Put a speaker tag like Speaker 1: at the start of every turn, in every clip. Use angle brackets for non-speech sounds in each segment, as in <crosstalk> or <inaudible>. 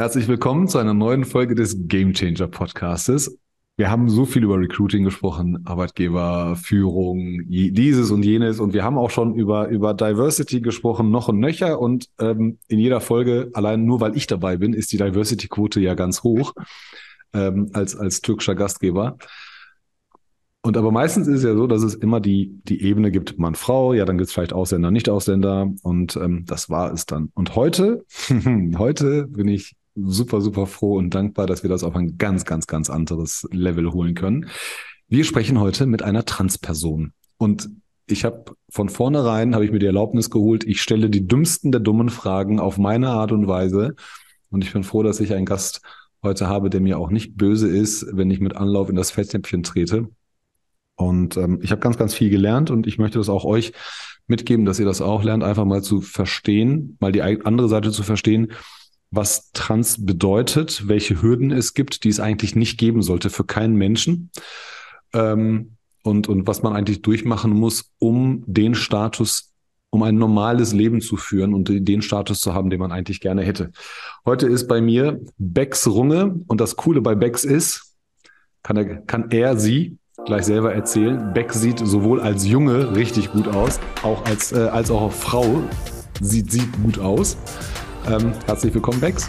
Speaker 1: Herzlich willkommen zu einer neuen Folge des Game Changer Podcastes. Wir haben so viel über Recruiting gesprochen, Arbeitgeber, Führung, dieses und jenes. Und wir haben auch schon über, über Diversity gesprochen, noch und nöcher. Und ähm, in jeder Folge, allein nur weil ich dabei bin, ist die Diversity-Quote ja ganz hoch ähm, als, als türkischer Gastgeber. Und aber meistens ist es ja so, dass es immer die, die Ebene gibt, Mann, Frau, ja, dann gibt es vielleicht Ausländer, Nicht-Ausländer und ähm, das war es dann. Und heute, <laughs> heute bin ich super, super froh und dankbar, dass wir das auf ein ganz, ganz, ganz anderes Level holen können. Wir sprechen heute mit einer Transperson. Und ich habe von vornherein, habe ich mir die Erlaubnis geholt, ich stelle die dümmsten der dummen Fragen auf meine Art und Weise. Und ich bin froh, dass ich einen Gast heute habe, der mir auch nicht böse ist, wenn ich mit Anlauf in das Fettnäpfchen trete. Und ähm, ich habe ganz, ganz viel gelernt und ich möchte das auch euch mitgeben, dass ihr das auch lernt, einfach mal zu verstehen, mal die andere Seite zu verstehen was Trans bedeutet, welche Hürden es gibt, die es eigentlich nicht geben sollte für keinen Menschen. Ähm, und, und was man eigentlich durchmachen muss, um den Status, um ein normales Leben zu führen und den Status zu haben, den man eigentlich gerne hätte. Heute ist bei mir Bex Runge und das Coole bei Bex ist, kann er, kann er sie gleich selber erzählen. Bex sieht sowohl als Junge richtig gut aus, auch als, äh, als auch Frau sieht sie gut aus. Ähm, herzlich willkommen, Bex.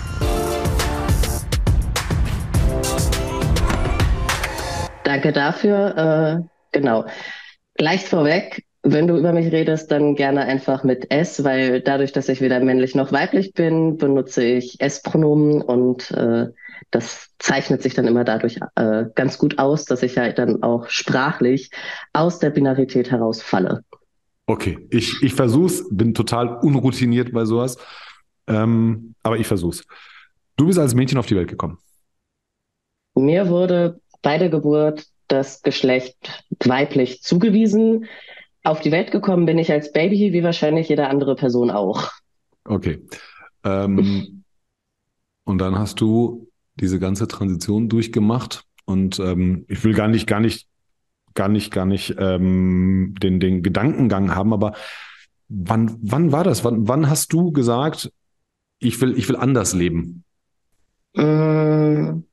Speaker 2: Danke dafür. Äh, genau. Gleich vorweg, wenn du über mich redest, dann gerne einfach mit S, weil dadurch, dass ich weder männlich noch weiblich bin, benutze ich S-Pronomen und äh, das zeichnet sich dann immer dadurch äh, ganz gut aus, dass ich halt dann auch sprachlich aus der Binarität herausfalle.
Speaker 1: Okay, ich, ich versuch's, bin total unroutiniert bei sowas. Ähm, aber ich versuch's. Du bist als Mädchen auf die Welt gekommen.
Speaker 2: Mir wurde bei der Geburt das Geschlecht weiblich zugewiesen. Auf die Welt gekommen bin ich als Baby, wie wahrscheinlich jede andere Person auch.
Speaker 1: Okay. Ähm, und dann hast du diese ganze Transition durchgemacht. Und ähm, ich will gar nicht, gar nicht, gar nicht, gar nicht ähm, den, den Gedankengang haben, aber wann, wann war das? Wann, wann hast du gesagt, ich will, ich will anders leben?
Speaker 2: Mmh.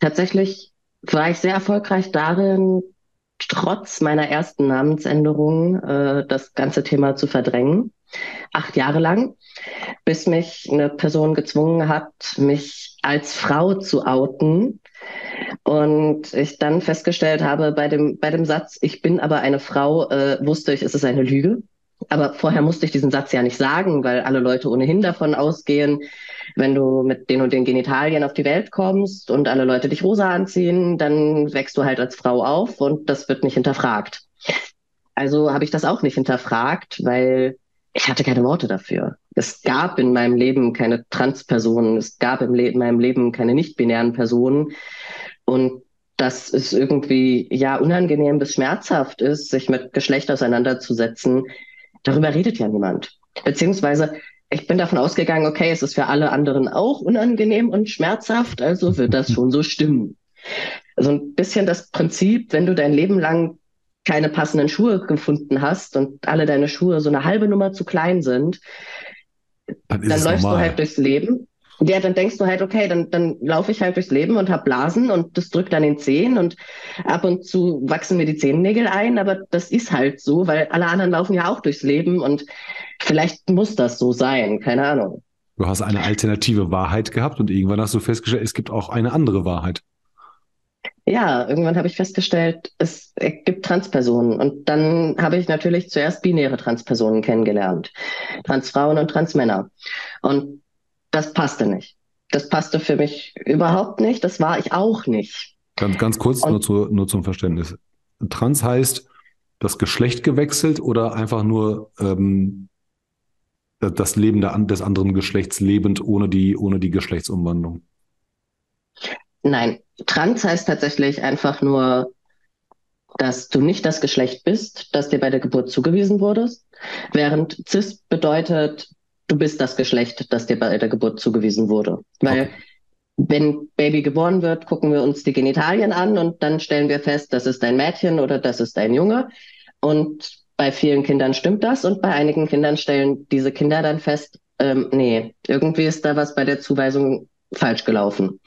Speaker 2: Tatsächlich war ich sehr erfolgreich darin, trotz meiner ersten Namensänderung äh, das ganze Thema zu verdrängen. Acht Jahre lang, bis mich eine Person gezwungen hat, mich als Frau zu outen. Und ich dann festgestellt habe, bei dem, bei dem Satz, ich bin aber eine Frau, äh, wusste ich, es ist eine Lüge. Aber vorher musste ich diesen Satz ja nicht sagen, weil alle Leute ohnehin davon ausgehen, wenn du mit den und den Genitalien auf die Welt kommst und alle Leute dich rosa anziehen, dann wächst du halt als Frau auf und das wird nicht hinterfragt. Also habe ich das auch nicht hinterfragt, weil ich hatte keine Worte dafür. Es gab in meinem Leben keine Transpersonen, es gab Le meinem Leben keine nicht-binären Personen. Und dass es irgendwie ja unangenehm bis schmerzhaft ist, sich mit Geschlecht auseinanderzusetzen, Darüber redet ja niemand. Beziehungsweise ich bin davon ausgegangen, okay, es ist für alle anderen auch unangenehm und schmerzhaft, also wird das schon so stimmen. So ein bisschen das Prinzip, wenn du dein Leben lang keine passenden Schuhe gefunden hast und alle deine Schuhe so eine halbe Nummer zu klein sind, dann, dann läufst normal. du halt durchs Leben ja, dann denkst du halt, okay, dann, dann laufe ich halt durchs Leben und hab Blasen und das drückt an den Zehen und ab und zu wachsen mir die Zehennägel ein, aber das ist halt so, weil alle anderen laufen ja auch durchs Leben und vielleicht muss das so sein, keine Ahnung.
Speaker 1: Du hast eine alternative Wahrheit gehabt und irgendwann hast du festgestellt, es gibt auch eine andere Wahrheit.
Speaker 2: Ja, irgendwann habe ich festgestellt, es gibt Transpersonen. Und dann habe ich natürlich zuerst binäre Transpersonen kennengelernt. Transfrauen und Transmänner. Und das passte nicht. Das passte für mich überhaupt nicht. Das war ich auch nicht.
Speaker 1: Ganz, ganz kurz, nur, zu, nur zum Verständnis. Trans heißt das Geschlecht gewechselt oder einfach nur ähm, das Leben der, des anderen Geschlechts lebend ohne die, ohne die Geschlechtsumwandlung?
Speaker 2: Nein, trans heißt tatsächlich einfach nur, dass du nicht das Geschlecht bist, das dir bei der Geburt zugewiesen wurde, während cis bedeutet, du bist das Geschlecht, das dir bei der Geburt zugewiesen wurde. Weil okay. wenn Baby geboren wird, gucken wir uns die Genitalien an und dann stellen wir fest, das ist ein Mädchen oder das ist ein Junge. Und bei vielen Kindern stimmt das und bei einigen Kindern stellen diese Kinder dann fest, ähm, nee, irgendwie ist da was bei der Zuweisung falsch gelaufen.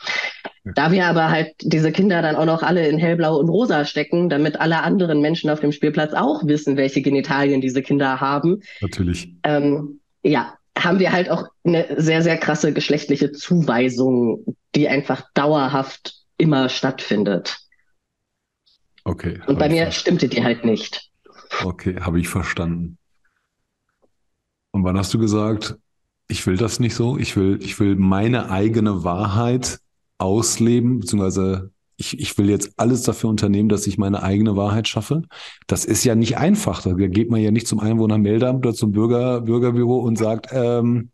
Speaker 2: Da wir aber halt diese Kinder dann auch noch alle in hellblau und rosa stecken, damit alle anderen Menschen auf dem Spielplatz auch wissen, welche Genitalien diese Kinder haben.
Speaker 1: Natürlich.
Speaker 2: Ähm, ja, haben wir halt auch eine sehr, sehr krasse geschlechtliche Zuweisung, die einfach dauerhaft immer stattfindet.
Speaker 1: Okay.
Speaker 2: Und bei mir stimmte die halt nicht.
Speaker 1: Okay, habe ich verstanden. Und wann hast du gesagt, ich will das nicht so? Ich will, ich will meine eigene Wahrheit ausleben, beziehungsweise ich, ich will jetzt alles dafür unternehmen, dass ich meine eigene Wahrheit schaffe. Das ist ja nicht einfach. Da geht man ja nicht zum Einwohnermeldeamt oder zum Bürger, Bürgerbüro und sagt, ähm,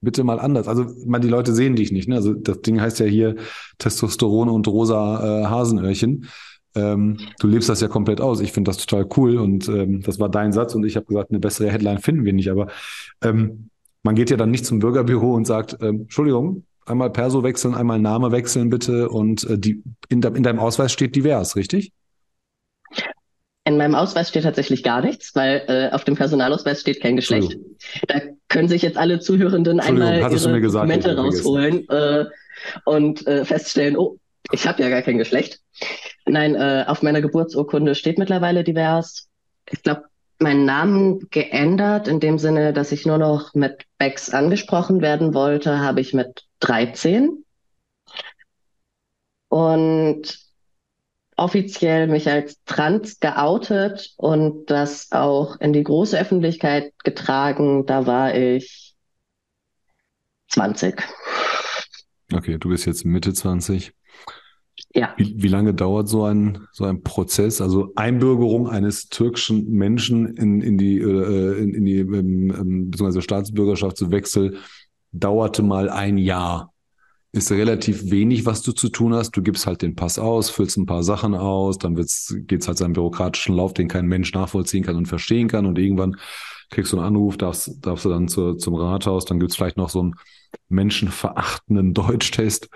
Speaker 1: bitte mal anders. Also man, die Leute sehen dich nicht. Ne? Also das Ding heißt ja hier Testosteron und rosa äh, Hasenöhrchen. Ähm, du lebst das ja komplett aus. Ich finde das total cool und ähm, das war dein Satz und ich habe gesagt, eine bessere Headline finden wir nicht. Aber ähm, man geht ja dann nicht zum Bürgerbüro und sagt, ähm, Entschuldigung, einmal Perso wechseln, einmal Name wechseln bitte und äh, die, in, de, in deinem Ausweis steht divers, richtig?
Speaker 2: In meinem Ausweis steht tatsächlich gar nichts, weil äh, auf dem Personalausweis steht kein Geschlecht. Da können sich jetzt alle Zuhörenden einmal ihre Dokumente rausholen äh, und äh, feststellen, oh, ich habe ja gar kein Geschlecht. Nein, äh, auf meiner Geburtsurkunde steht mittlerweile divers. Ich glaube, meinen Namen geändert, in dem Sinne, dass ich nur noch mit Bex angesprochen werden wollte, habe ich mit 13. Und offiziell mich als trans geoutet und das auch in die große Öffentlichkeit getragen, da war ich 20.
Speaker 1: Okay, du bist jetzt Mitte 20.
Speaker 2: Ja.
Speaker 1: Wie, wie lange dauert so ein, so ein Prozess? Also Einbürgerung eines türkischen Menschen in, in die, äh, in, in die ähm, ähm beziehungsweise Staatsbürgerschaftswechsel dauerte mal ein Jahr. Ist relativ wenig, was du zu tun hast. Du gibst halt den Pass aus, füllst ein paar Sachen aus, dann wird's, geht's halt seinen bürokratischen Lauf, den kein Mensch nachvollziehen kann und verstehen kann. Und irgendwann kriegst du einen Anruf, darfst, darfst du dann zur, zum Rathaus, dann gibt's vielleicht noch so einen menschenverachtenden <laughs> Deutschtest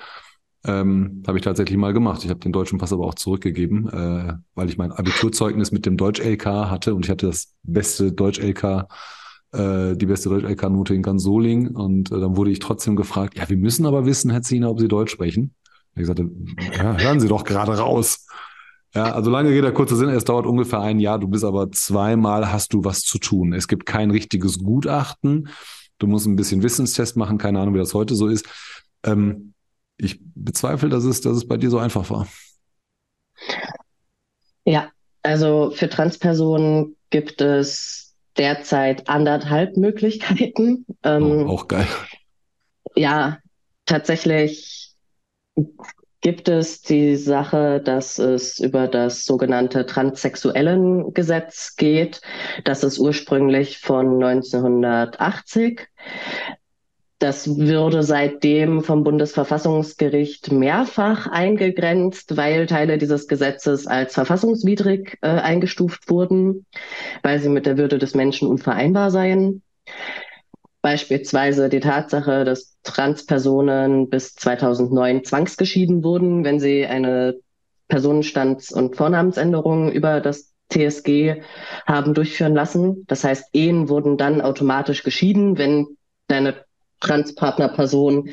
Speaker 1: ähm, habe ich tatsächlich mal gemacht. Ich habe den deutschen Pass aber auch zurückgegeben, äh, weil ich mein Abiturzeugnis mit dem Deutsch-LK hatte und ich hatte das beste Deutsch-LK, äh, die beste Deutsch-LK-Note in ganz Soling. Und äh, dann wurde ich trotzdem gefragt, ja, wir müssen aber wissen, Herr Ziener, ob Sie Deutsch sprechen. Ich sagte, ja, hören Sie doch gerade raus. Ja, also lange geht der kurze Sinn, es dauert ungefähr ein Jahr, du bist aber zweimal hast du was zu tun. Es gibt kein richtiges Gutachten. Du musst ein bisschen Wissenstest machen, keine Ahnung, wie das heute so ist. Ähm, ich bezweifle, dass es, dass es bei dir so einfach war.
Speaker 2: Ja, also für Transpersonen gibt es derzeit anderthalb Möglichkeiten.
Speaker 1: Ähm, oh, auch geil.
Speaker 2: Ja, tatsächlich gibt es die Sache, dass es über das sogenannte transsexuellen Gesetz geht. Das ist ursprünglich von 1980. Das würde seitdem vom Bundesverfassungsgericht mehrfach eingegrenzt, weil Teile dieses Gesetzes als verfassungswidrig äh, eingestuft wurden, weil sie mit der Würde des Menschen unvereinbar seien. Beispielsweise die Tatsache, dass Transpersonen bis 2009 zwangsgeschieden wurden, wenn sie eine Personenstands- und Vornamensänderung über das TSG haben durchführen lassen. Das heißt, Ehen wurden dann automatisch geschieden, wenn deine Transpartnerperson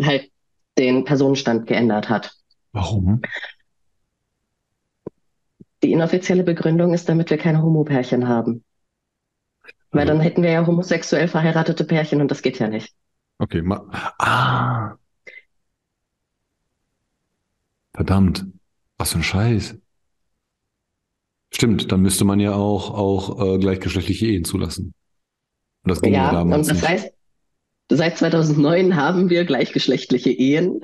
Speaker 2: halt den Personenstand geändert hat.
Speaker 1: Warum?
Speaker 2: Die inoffizielle Begründung ist, damit wir keine Homopärchen haben. Weil dann hätten wir ja homosexuell verheiratete Pärchen und das geht ja nicht.
Speaker 1: Okay, ma ah. Verdammt. Was für ein Scheiß. Stimmt, dann müsste man ja auch, auch äh, gleichgeschlechtliche Ehen zulassen.
Speaker 2: Und das ging ja, ja damals und das nicht. heißt, Seit 2009 haben wir gleichgeschlechtliche Ehen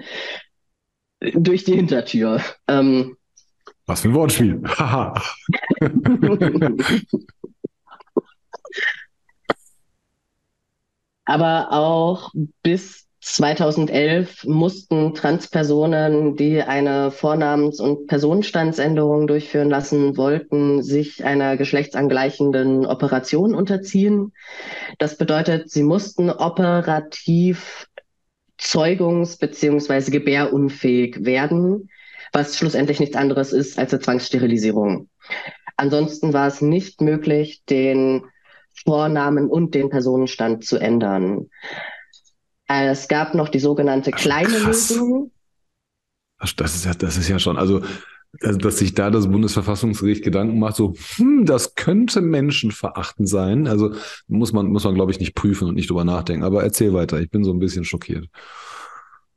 Speaker 2: durch die Hintertür. Ähm,
Speaker 1: Was für ein Wortspiel. <laughs> <laughs>
Speaker 2: Aber auch bis 2011 mussten Transpersonen, die eine Vornamens- und Personenstandsänderung durchführen lassen wollten, sich einer geschlechtsangleichenden Operation unterziehen. Das bedeutet, sie mussten operativ zeugungs- bzw. gebärunfähig werden, was schlussendlich nichts anderes ist als eine Zwangssterilisierung. Ansonsten war es nicht möglich, den Vornamen und den Personenstand zu ändern. Es gab noch die sogenannte kleine Krass. Lösung.
Speaker 1: Das ist ja, das ist ja schon, also, also, dass sich da das Bundesverfassungsgericht Gedanken macht, so, hm, das könnte menschenverachtend sein. Also muss man, muss man, glaube ich, nicht prüfen und nicht drüber nachdenken. Aber erzähl weiter, ich bin so ein bisschen schockiert.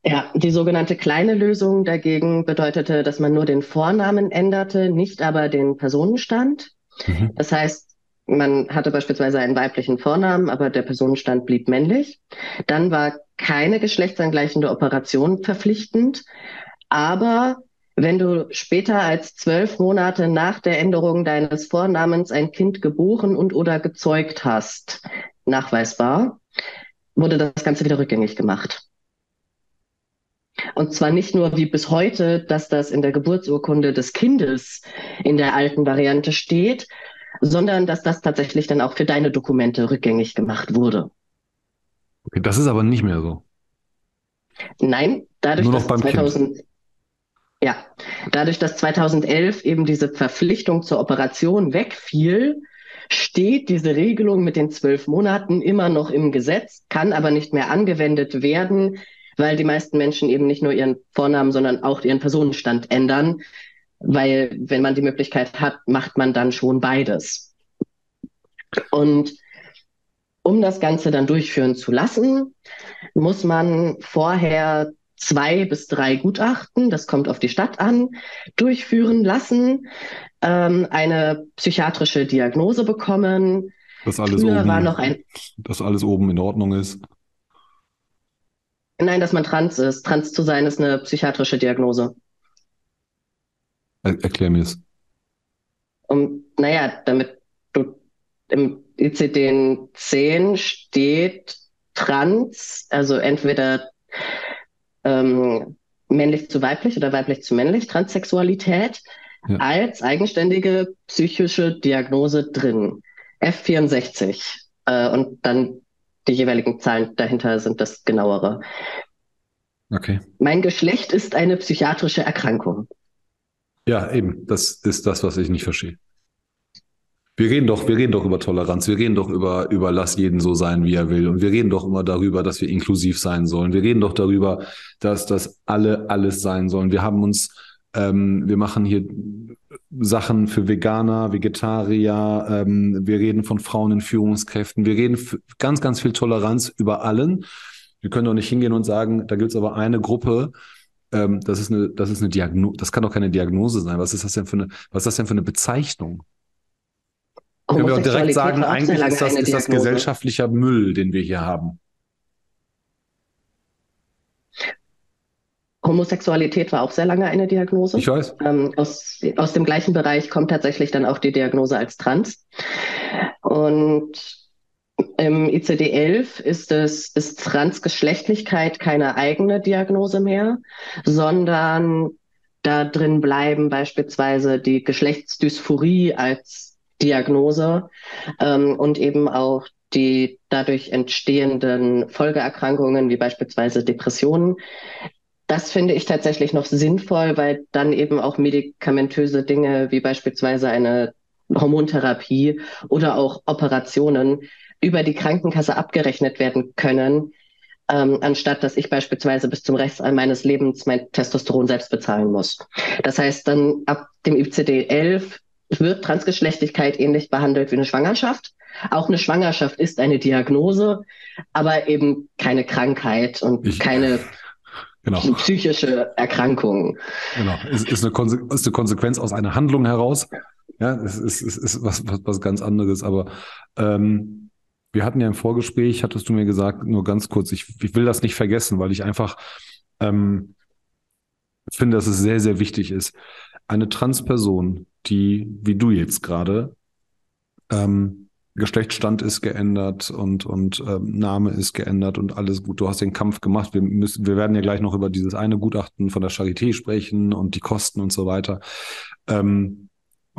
Speaker 2: Ja, die sogenannte kleine Lösung dagegen bedeutete, dass man nur den Vornamen änderte, nicht aber den Personenstand. Mhm. Das heißt, man hatte beispielsweise einen weiblichen Vornamen, aber der Personenstand blieb männlich. Dann war keine geschlechtsangleichende Operation verpflichtend. Aber wenn du später als zwölf Monate nach der Änderung deines Vornamens ein Kind geboren und oder gezeugt hast, nachweisbar, wurde das Ganze wieder rückgängig gemacht. Und zwar nicht nur wie bis heute, dass das in der Geburtsurkunde des Kindes in der alten Variante steht, sondern dass das tatsächlich dann auch für deine Dokumente rückgängig gemacht wurde.
Speaker 1: Okay, das ist aber nicht mehr so.
Speaker 2: Nein, dadurch,
Speaker 1: Nur noch dass beim 2000, kind.
Speaker 2: ja, dadurch, dass 2011 eben diese Verpflichtung zur Operation wegfiel, steht diese Regelung mit den zwölf Monaten immer noch im Gesetz, kann aber nicht mehr angewendet werden, weil die meisten Menschen eben nicht nur ihren Vornamen, sondern auch ihren Personenstand ändern, weil wenn man die Möglichkeit hat, macht man dann schon beides. Und um das Ganze dann durchführen zu lassen, muss man vorher zwei bis drei Gutachten, das kommt auf die Stadt an, durchführen lassen, ähm, eine psychiatrische Diagnose bekommen.
Speaker 1: Dass alles, oben, war noch ein, dass alles oben in Ordnung ist.
Speaker 2: Nein, dass man trans ist. Trans zu sein ist eine psychiatrische Diagnose.
Speaker 1: Er erklär mir es.
Speaker 2: Um, naja, damit du im ICD-10 steht trans, also entweder ähm, männlich zu weiblich oder weiblich zu männlich, Transsexualität, ja. als eigenständige psychische Diagnose drin. F64. Äh, und dann die jeweiligen Zahlen dahinter sind das genauere.
Speaker 1: Okay.
Speaker 2: Mein Geschlecht ist eine psychiatrische Erkrankung.
Speaker 1: Ja, eben. Das ist das, was ich nicht verstehe. Wir reden doch, wir reden doch über Toleranz. Wir reden doch über, über lass jeden so sein, wie er will. Und wir reden doch immer darüber, dass wir inklusiv sein sollen. Wir reden doch darüber, dass, dass alle alles sein sollen. Wir haben uns, ähm, wir machen hier Sachen für Veganer, Vegetarier, ähm, wir reden von Frauen in Führungskräften, wir reden ganz, ganz viel Toleranz über allen. Wir können doch nicht hingehen und sagen, da gibt es aber eine Gruppe, ähm, das ist eine, das ist eine Diagnose, das kann doch keine Diagnose sein. Was ist das denn für eine, was ist das denn für eine Bezeichnung? Können wir auch direkt sagen, eigentlich ist das, ist das gesellschaftlicher Müll, den wir hier haben.
Speaker 2: Homosexualität war auch sehr lange eine Diagnose.
Speaker 1: Ich weiß.
Speaker 2: Ähm, aus, aus dem gleichen Bereich kommt tatsächlich dann auch die Diagnose als trans. Und im ICD-11 ist es, ist Transgeschlechtlichkeit keine eigene Diagnose mehr, sondern da drin bleiben beispielsweise die Geschlechtsdysphorie als Diagnose ähm, und eben auch die dadurch entstehenden Folgeerkrankungen wie beispielsweise Depressionen, das finde ich tatsächlich noch sinnvoll, weil dann eben auch medikamentöse Dinge wie beispielsweise eine Hormontherapie oder auch Operationen über die Krankenkasse abgerechnet werden können, ähm, anstatt dass ich beispielsweise bis zum Rest meines Lebens mein Testosteron selbst bezahlen muss. Das heißt, dann ab dem ICD-11 wird Transgeschlechtlichkeit ähnlich behandelt wie eine Schwangerschaft. Auch eine Schwangerschaft ist eine Diagnose, aber eben keine Krankheit und ich, keine Genau. Psychische Erkrankungen.
Speaker 1: Genau. Ist, ist, eine ist eine Konsequenz aus einer Handlung heraus. Ja, es ist, ist, ist was, was, was ganz anderes. Aber ähm, wir hatten ja im Vorgespräch, hattest du mir gesagt, nur ganz kurz, ich, ich will das nicht vergessen, weil ich einfach ähm, finde, dass es sehr, sehr wichtig ist. Eine Transperson, die, wie du jetzt gerade, ähm, Geschlechtsstand ist geändert und, und ähm, Name ist geändert und alles gut. Du hast den Kampf gemacht. Wir müssen, wir werden ja gleich noch über dieses eine Gutachten von der Charité sprechen und die Kosten und so weiter. Ähm,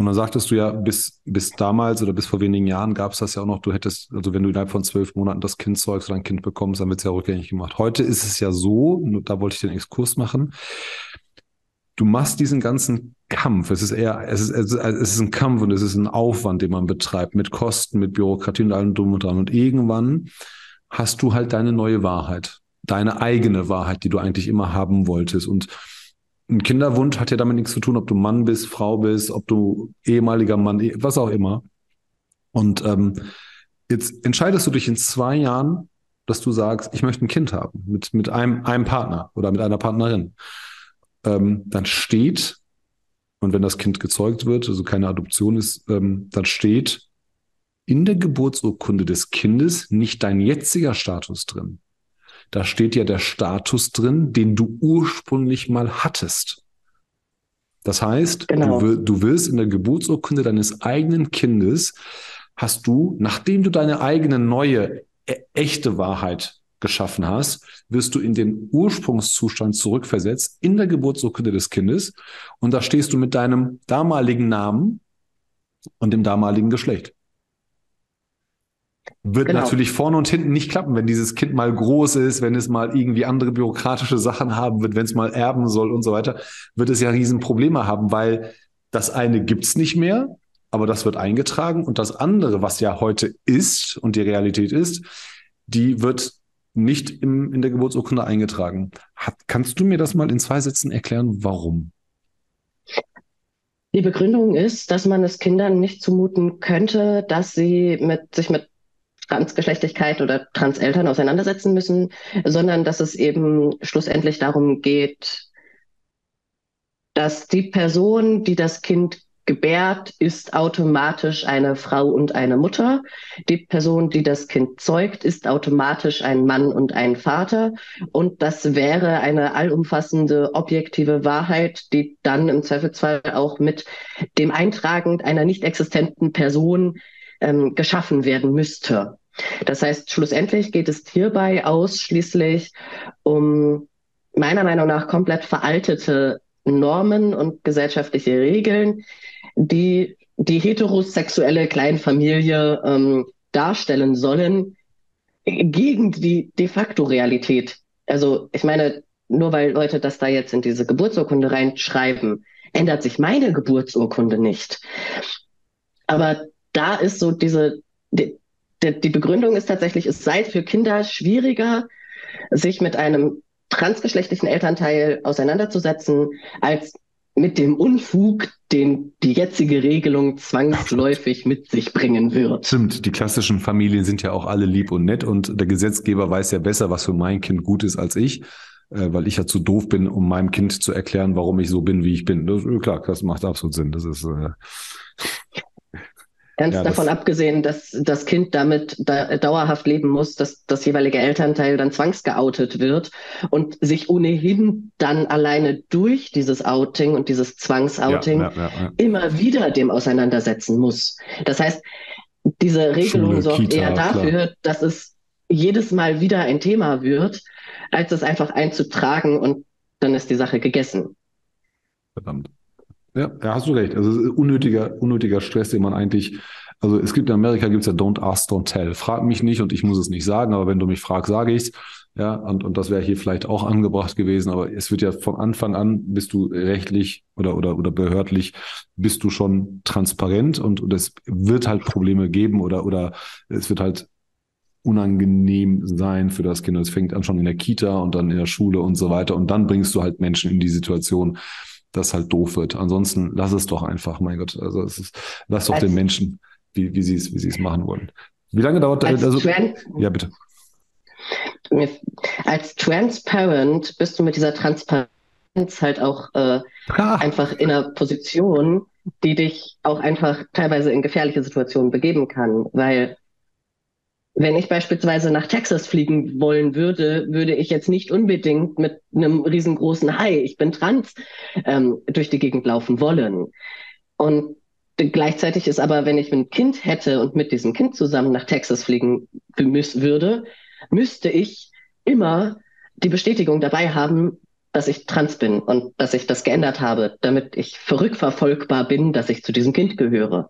Speaker 1: und dann sagtest du ja, bis, bis damals oder bis vor wenigen Jahren gab es das ja auch noch, du hättest, also wenn du innerhalb von zwölf Monaten das Kind zeugst oder ein Kind bekommst, dann wird es ja rückgängig gemacht. Heute ist es ja so, da wollte ich den Exkurs machen, du machst diesen ganzen Kampf. Es ist eher, es ist, es ist ein Kampf und es ist ein Aufwand, den man betreibt mit Kosten, mit Bürokratie und allem drum und dran. Und irgendwann hast du halt deine neue Wahrheit, deine eigene Wahrheit, die du eigentlich immer haben wolltest. Und ein Kinderwunsch hat ja damit nichts zu tun, ob du Mann bist, Frau bist, ob du ehemaliger Mann, was auch immer. Und ähm, jetzt entscheidest du dich in zwei Jahren, dass du sagst, ich möchte ein Kind haben mit, mit einem, einem Partner oder mit einer Partnerin. Ähm, dann steht, und wenn das Kind gezeugt wird, also keine Adoption ist, ähm, dann steht in der Geburtsurkunde des Kindes nicht dein jetziger Status drin. Da steht ja der Status drin, den du ursprünglich mal hattest. Das heißt, genau. du, du willst in der Geburtsurkunde deines eigenen Kindes, hast du, nachdem du deine eigene neue, e echte Wahrheit geschaffen hast, wirst du in den Ursprungszustand zurückversetzt in der Geburtsurkunde des Kindes und da stehst du mit deinem damaligen Namen und dem damaligen Geschlecht. Wird genau. natürlich vorne und hinten nicht klappen, wenn dieses Kind mal groß ist, wenn es mal irgendwie andere bürokratische Sachen haben wird, wenn es mal erben soll und so weiter, wird es ja Riesenprobleme haben, weil das eine gibt's nicht mehr, aber das wird eingetragen und das andere, was ja heute ist und die Realität ist, die wird nicht im, in der Geburtsurkunde eingetragen. Hat, kannst du mir das mal in zwei Sätzen erklären, warum?
Speaker 2: Die Begründung ist, dass man es Kindern nicht zumuten könnte, dass sie mit, sich mit Transgeschlechtlichkeit oder Transeltern auseinandersetzen müssen, sondern dass es eben schlussendlich darum geht, dass die Person, die das Kind gebärt, ist automatisch eine Frau und eine Mutter. Die Person, die das Kind zeugt, ist automatisch ein Mann und ein Vater. Und das wäre eine allumfassende objektive Wahrheit, die dann im Zweifelsfall auch mit dem Eintragen einer nicht existenten Person ähm, geschaffen werden müsste. Das heißt, schlussendlich geht es hierbei ausschließlich um meiner Meinung nach komplett veraltete Normen und gesellschaftliche Regeln, die die heterosexuelle Kleinfamilie ähm, darstellen sollen, gegen die de facto Realität. Also ich meine, nur weil Leute das da jetzt in diese Geburtsurkunde reinschreiben, ändert sich meine Geburtsurkunde nicht. Aber da ist so diese, die, die Begründung ist tatsächlich, es sei für Kinder schwieriger, sich mit einem transgeschlechtlichen Elternteil auseinanderzusetzen, als mit dem Unfug, den die jetzige Regelung zwangsläufig mit sich bringen wird.
Speaker 1: Stimmt, die klassischen Familien sind ja auch alle lieb und nett und der Gesetzgeber weiß ja besser, was für mein Kind gut ist als ich, äh, weil ich ja zu doof bin, um meinem Kind zu erklären, warum ich so bin, wie ich bin. Das, klar, das macht absolut Sinn. Das ist äh,
Speaker 2: Ganz ja, davon abgesehen, dass das Kind damit da, dauerhaft leben muss, dass das jeweilige Elternteil dann zwangsgeoutet wird und sich ohnehin dann alleine durch dieses Outing und dieses Zwangsouting ja, ja, immer wieder dem auseinandersetzen muss. Das heißt, diese Regelung Schule, sorgt Kita, eher dafür, klar. dass es jedes Mal wieder ein Thema wird, als es einfach einzutragen und dann ist die Sache gegessen.
Speaker 1: Verdammt. Ja, ja, hast du recht. Also unnötiger, unnötiger Stress, den man eigentlich, also es gibt in Amerika gibt's ja Don't Ask, Don't Tell. Frag mich nicht und ich muss es nicht sagen, aber wenn du mich fragst, sage ich's. Ja, und, und das wäre hier vielleicht auch angebracht gewesen, aber es wird ja von Anfang an, bist du rechtlich oder, oder, oder behördlich, bist du schon transparent und, und es wird halt Probleme geben oder, oder es wird halt unangenehm sein für das Kind. Es fängt an schon in der Kita und dann in der Schule und so weiter. Und dann bringst du halt Menschen in die Situation, das halt doof wird. Ansonsten lass es doch einfach, mein Gott. Also es ist, lass doch als, den Menschen, wie, wie sie es, wie sie es machen wollen. Wie lange dauert das? Also, ja, bitte.
Speaker 2: Als Transparent bist du mit dieser Transparenz halt auch äh, einfach in einer Position, die dich auch einfach teilweise in gefährliche Situationen begeben kann, weil wenn ich beispielsweise nach Texas fliegen wollen würde, würde ich jetzt nicht unbedingt mit einem riesengroßen Hai, ich bin trans, ähm, durch die Gegend laufen wollen. Und gleichzeitig ist aber, wenn ich ein Kind hätte und mit diesem Kind zusammen nach Texas fliegen würde, müsste ich immer die Bestätigung dabei haben, dass ich trans bin und dass ich das geändert habe, damit ich verrückverfolgbar bin, dass ich zu diesem Kind gehöre.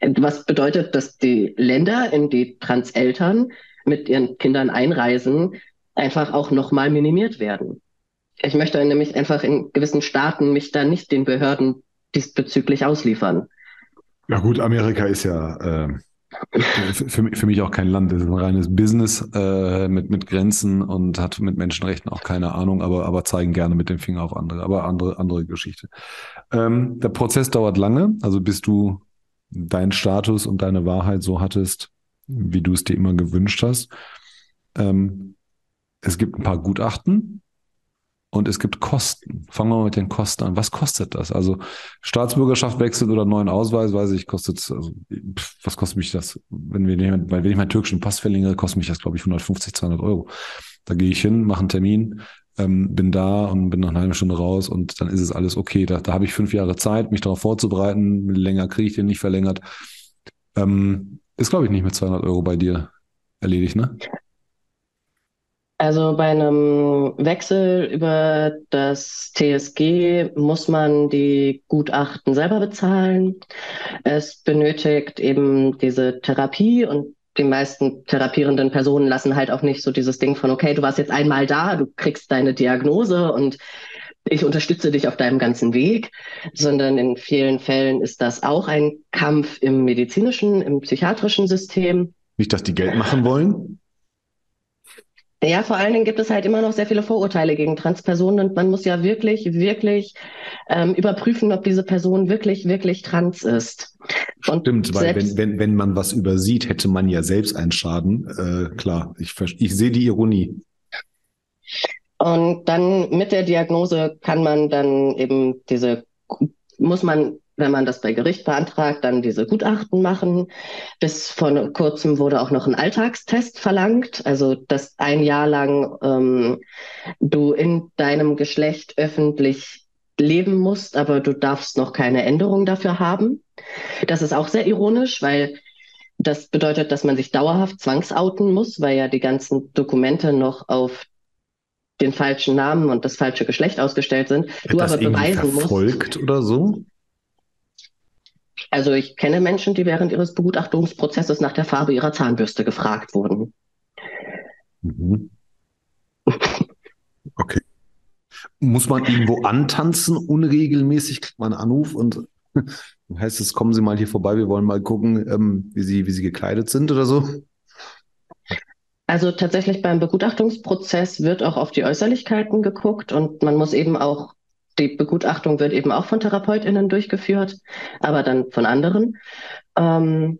Speaker 2: Was bedeutet, dass die Länder, in die Transeltern mit ihren Kindern einreisen, einfach auch nochmal minimiert werden. Ich möchte nämlich einfach in gewissen Staaten mich da nicht den Behörden diesbezüglich ausliefern.
Speaker 1: Ja gut, Amerika ist ja äh, für, für mich auch kein Land. Es ist ein reines Business äh, mit, mit Grenzen und hat mit Menschenrechten auch keine Ahnung, aber, aber zeigen gerne mit dem Finger auf andere. Aber andere, andere Geschichte. Ähm, der Prozess dauert lange, also bis du deinen Status und deine Wahrheit so hattest, wie du es dir immer gewünscht hast. Ähm, es gibt ein paar Gutachten, und es gibt Kosten. Fangen wir mal mit den Kosten an. Was kostet das? Also Staatsbürgerschaft wechseln oder neuen Ausweis, weiß ich, kostet, also, pff, was kostet mich das? Wenn, wir, wenn ich meinen türkischen Pass verlängere, kostet mich das, glaube ich, 150, 200 Euro. Da gehe ich hin, mache einen Termin, ähm, bin da und bin nach einer halben Stunde raus und dann ist es alles okay. Da, da habe ich fünf Jahre Zeit, mich darauf vorzubereiten. Länger kriege ich den nicht verlängert. Ähm, ist, glaube ich, nicht mit 200 Euro bei dir erledigt, ne?
Speaker 2: Also bei einem Wechsel über das TSG muss man die Gutachten selber bezahlen. Es benötigt eben diese Therapie und die meisten therapierenden Personen lassen halt auch nicht so dieses Ding von, okay, du warst jetzt einmal da, du kriegst deine Diagnose und ich unterstütze dich auf deinem ganzen Weg, sondern in vielen Fällen ist das auch ein Kampf im medizinischen, im psychiatrischen System.
Speaker 1: Nicht, dass die Geld machen wollen?
Speaker 2: Ja, vor allen Dingen gibt es halt immer noch sehr viele Vorurteile gegen Transpersonen und man muss ja wirklich, wirklich ähm, überprüfen, ob diese Person wirklich, wirklich trans ist.
Speaker 1: Und Stimmt, weil wenn, wenn, wenn man was übersieht, hätte man ja selbst einen Schaden. Äh, klar, ich, ich sehe die Ironie.
Speaker 2: Und dann mit der Diagnose kann man dann eben diese, muss man wenn man das bei Gericht beantragt, dann diese Gutachten machen. Bis vor kurzem wurde auch noch ein Alltagstest verlangt, also dass ein Jahr lang ähm, du in deinem Geschlecht öffentlich leben musst, aber du darfst noch keine Änderung dafür haben. Das ist auch sehr ironisch, weil das bedeutet, dass man sich dauerhaft zwangsouten muss, weil ja die ganzen Dokumente noch auf den falschen Namen und das falsche Geschlecht ausgestellt sind.
Speaker 1: Wird du aber beweisen musst. Verfolgt oder so?
Speaker 2: Also ich kenne Menschen, die während ihres Begutachtungsprozesses nach der Farbe ihrer Zahnbürste gefragt wurden.
Speaker 1: Mhm. <laughs> Okay. Muss man irgendwo antanzen unregelmäßig? Kriegt man einen Anruf und <laughs> heißt es, kommen Sie mal hier vorbei, wir wollen mal gucken, ähm, wie, Sie, wie Sie gekleidet sind oder so?
Speaker 2: Also tatsächlich beim Begutachtungsprozess wird auch auf die Äußerlichkeiten geguckt und man muss eben auch die Begutachtung wird eben auch von TherapeutInnen durchgeführt, aber dann von anderen. Ähm,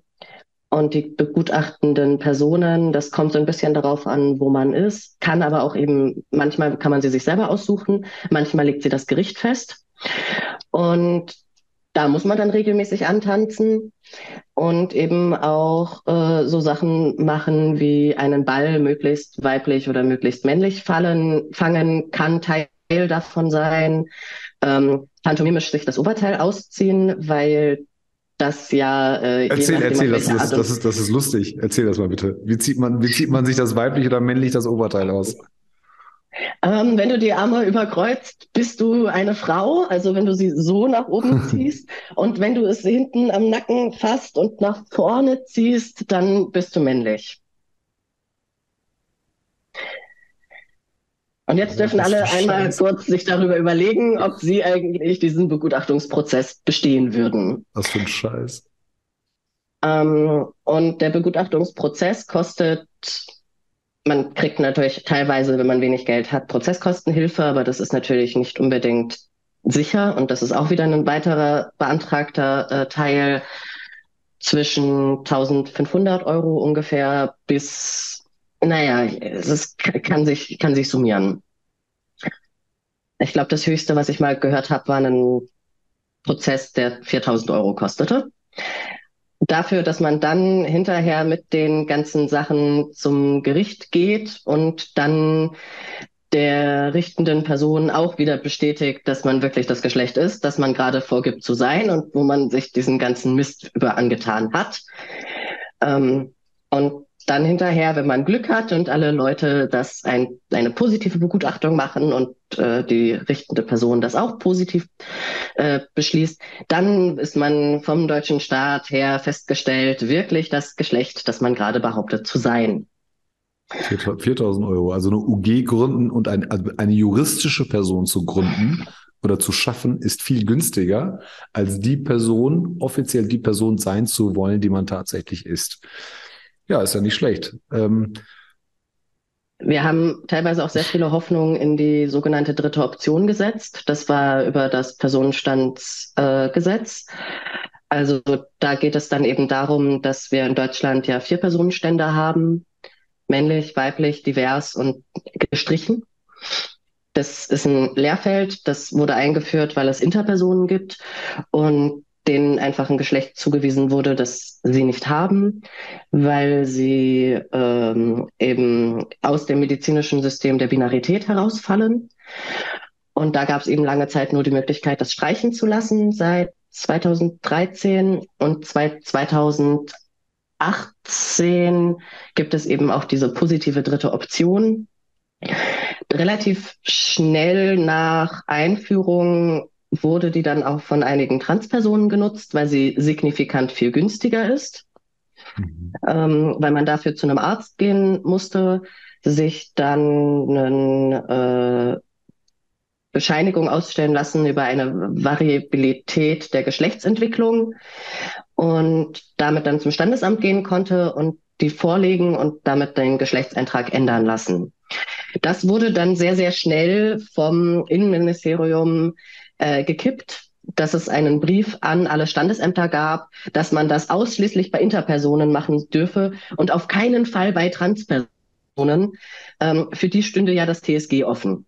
Speaker 2: und die begutachtenden Personen, das kommt so ein bisschen darauf an, wo man ist, kann aber auch eben, manchmal kann man sie sich selber aussuchen, manchmal legt sie das Gericht fest. Und da muss man dann regelmäßig antanzen und eben auch äh, so Sachen machen wie einen Ball möglichst weiblich oder möglichst männlich fallen, fangen kann, Teil davon sein, ähm, pantomimisch sich das Oberteil ausziehen, weil das ja.
Speaker 1: Äh, erzähl, erzähl, das ist, das, ist, das ist lustig. Erzähl das mal bitte. Wie zieht man, wie zieht man sich das weiblich oder männlich das Oberteil aus?
Speaker 2: Ähm, wenn du die Arme überkreuzt, bist du eine Frau, also wenn du sie so nach oben <laughs> ziehst. und wenn du es hinten am Nacken fasst und nach vorne ziehst, dann bist du männlich. Und jetzt dürfen alle einmal kurz sich darüber überlegen, ob sie eigentlich diesen Begutachtungsprozess bestehen würden.
Speaker 1: Was für ein Scheiß.
Speaker 2: Ähm, und der Begutachtungsprozess kostet, man kriegt natürlich teilweise, wenn man wenig Geld hat, Prozesskostenhilfe, aber das ist natürlich nicht unbedingt sicher. Und das ist auch wieder ein weiterer beantragter äh, Teil zwischen 1500 Euro ungefähr bis naja, es kann, sich, kann sich summieren. Ich glaube, das Höchste, was ich mal gehört habe, war ein Prozess, der 4000 Euro kostete. Dafür, dass man dann hinterher mit den ganzen Sachen zum Gericht geht und dann der richtenden Person auch wieder bestätigt, dass man wirklich das Geschlecht ist, das man gerade vorgibt zu sein und wo man sich diesen ganzen Mist über angetan hat. Ähm, und dann hinterher, wenn man Glück hat und alle Leute das ein, eine positive Begutachtung machen und äh, die richtende Person das auch positiv äh, beschließt, dann ist man vom deutschen Staat her festgestellt, wirklich das Geschlecht, das man gerade behauptet zu sein.
Speaker 1: 4000 Euro. Also eine UG gründen und ein, also eine juristische Person zu gründen oder zu schaffen, ist viel günstiger, als die Person, offiziell die Person sein zu wollen, die man tatsächlich ist. Ja, ist ja nicht schlecht. Ähm,
Speaker 2: wir haben teilweise auch sehr viele Hoffnungen in die sogenannte dritte Option gesetzt. Das war über das Personenstandsgesetz. Äh, also da geht es dann eben darum, dass wir in Deutschland ja vier Personenstände haben. Männlich, weiblich, divers und gestrichen. Das ist ein Lehrfeld, das wurde eingeführt, weil es Interpersonen gibt. Und denen einfach ein Geschlecht zugewiesen wurde, das sie nicht haben, weil sie ähm, eben aus dem medizinischen System der Binarität herausfallen. Und da gab es eben lange Zeit nur die Möglichkeit, das streichen zu lassen seit 2013 und 2018 gibt es eben auch diese positive dritte Option. Relativ schnell nach Einführung wurde die dann auch von einigen Transpersonen genutzt, weil sie signifikant viel günstiger ist, mhm. ähm, weil man dafür zu einem Arzt gehen musste, sich dann eine äh, Bescheinigung ausstellen lassen über eine Variabilität der Geschlechtsentwicklung und damit dann zum Standesamt gehen konnte und die vorlegen und damit den Geschlechtseintrag ändern lassen. Das wurde dann sehr, sehr schnell vom Innenministerium äh, gekippt, dass es einen Brief an alle Standesämter gab, dass man das ausschließlich bei Interpersonen machen dürfe und auf keinen Fall bei Transpersonen. Ähm, für die stünde ja das TSG offen.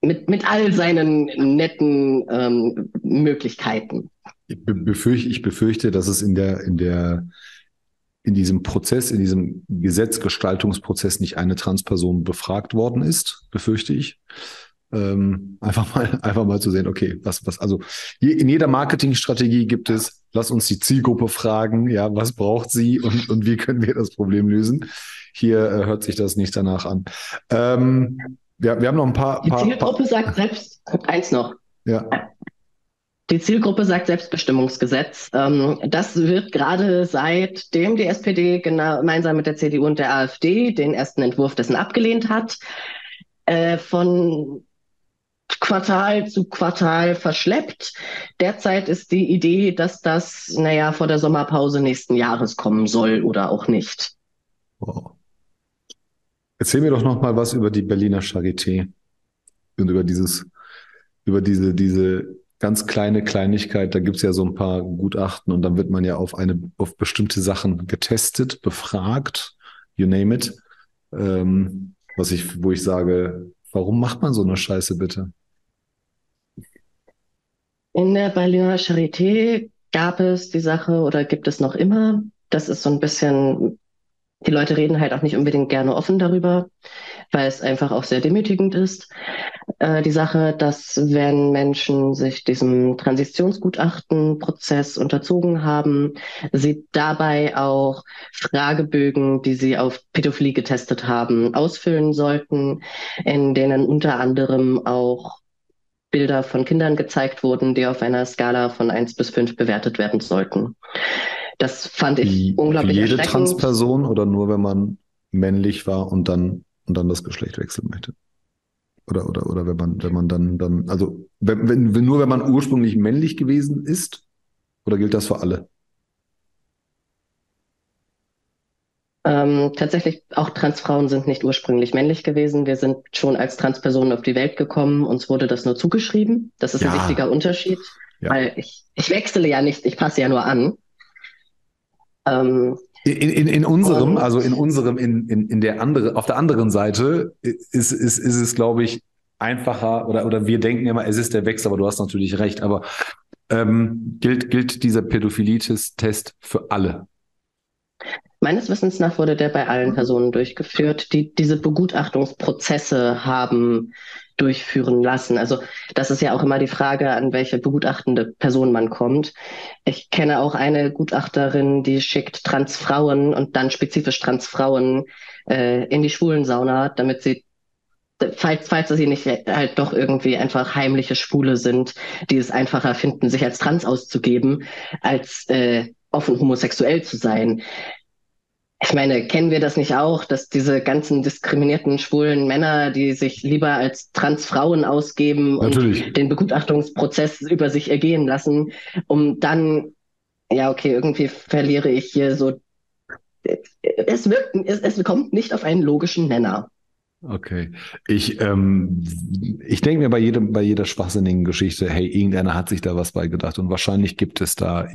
Speaker 2: Mit, mit all seinen netten ähm, Möglichkeiten.
Speaker 1: Ich befürchte, ich befürchte, dass es in der, in der, in diesem Prozess, in diesem Gesetzgestaltungsprozess nicht eine Transperson befragt worden ist, befürchte ich. Ähm, einfach mal, <laughs> einfach mal zu sehen, okay, was, was, also je, in jeder Marketingstrategie gibt es, lass uns die Zielgruppe fragen, ja, was braucht sie und, und wie können wir das Problem lösen? Hier äh, hört sich das nicht danach an. Ähm, wir, wir haben noch ein paar.
Speaker 2: Die
Speaker 1: paar,
Speaker 2: Zielgruppe
Speaker 1: paar,
Speaker 2: sagt selbst, eins noch.
Speaker 1: Ja.
Speaker 2: Die Zielgruppe sagt Selbstbestimmungsgesetz. Ähm, das wird gerade seitdem die SPD gemeinsam mit der CDU und der AfD den ersten Entwurf dessen abgelehnt hat, äh, von Quartal zu Quartal verschleppt. Derzeit ist die Idee, dass das, naja, vor der Sommerpause nächsten Jahres kommen soll oder auch nicht.
Speaker 1: Wow. Erzähl mir doch noch mal was über die Berliner Charité und über dieses, über diese, diese ganz kleine Kleinigkeit. Da gibt's ja so ein paar Gutachten und dann wird man ja auf eine, auf bestimmte Sachen getestet, befragt, you name it. Ähm, was ich, wo ich sage, warum macht man so eine Scheiße bitte?
Speaker 2: In der Berliner Charité gab es die Sache oder gibt es noch immer. Das ist so ein bisschen, die Leute reden halt auch nicht unbedingt gerne offen darüber, weil es einfach auch sehr demütigend ist. Äh, die Sache, dass wenn Menschen sich diesem Transitionsgutachtenprozess unterzogen haben, sie dabei auch Fragebögen, die sie auf Pädophilie getestet haben, ausfüllen sollten, in denen unter anderem auch Bilder von Kindern gezeigt wurden, die auf einer Skala von eins bis fünf bewertet werden sollten. Das fand ich Wie, unglaublich
Speaker 1: für jede Transperson oder nur wenn man männlich war und dann und dann das Geschlecht wechseln möchte? Oder oder oder wenn man wenn man dann dann also wenn, wenn nur wenn man ursprünglich männlich gewesen ist oder gilt das für alle?
Speaker 2: Ähm, tatsächlich, auch Transfrauen sind nicht ursprünglich männlich gewesen. Wir sind schon als Transpersonen auf die Welt gekommen. Uns wurde das nur zugeschrieben. Das ist ja. ein wichtiger Unterschied, ja. weil ich, ich wechsle ja nicht, ich passe ja nur an.
Speaker 1: Ähm, in, in, in unserem, und, also in unserem, in, in, in der andere, auf der anderen Seite ist, ist, ist es, glaube ich, einfacher oder, oder wir denken immer, es ist der Wechsel, aber du hast natürlich recht. Aber ähm, gilt, gilt dieser Pädophilitis-Test für alle?
Speaker 2: Meines Wissens nach wurde der bei allen Personen durchgeführt, die diese Begutachtungsprozesse haben durchführen lassen. Also das ist ja auch immer die Frage, an welche begutachtende Person man kommt. Ich kenne auch eine Gutachterin, die schickt Transfrauen und dann spezifisch Transfrauen äh, in die Schwulensauna, damit sie falls, falls sie nicht halt doch irgendwie einfach heimliche Schwule sind, die es einfacher finden, sich als trans auszugeben, als äh, offen homosexuell zu sein ich meine, kennen wir das nicht auch, dass diese ganzen diskriminierten schwulen Männer, die sich lieber als Transfrauen ausgeben
Speaker 1: Natürlich.
Speaker 2: und den Begutachtungsprozess über sich ergehen lassen, um dann, ja, okay, irgendwie verliere ich hier so. Es wirkt, es, es kommt nicht auf einen logischen Nenner.
Speaker 1: Okay. Ich, ähm, ich denke mir bei jedem, bei jeder schwachsinnigen Geschichte, hey, irgendeiner hat sich da was beigedacht und wahrscheinlich gibt es da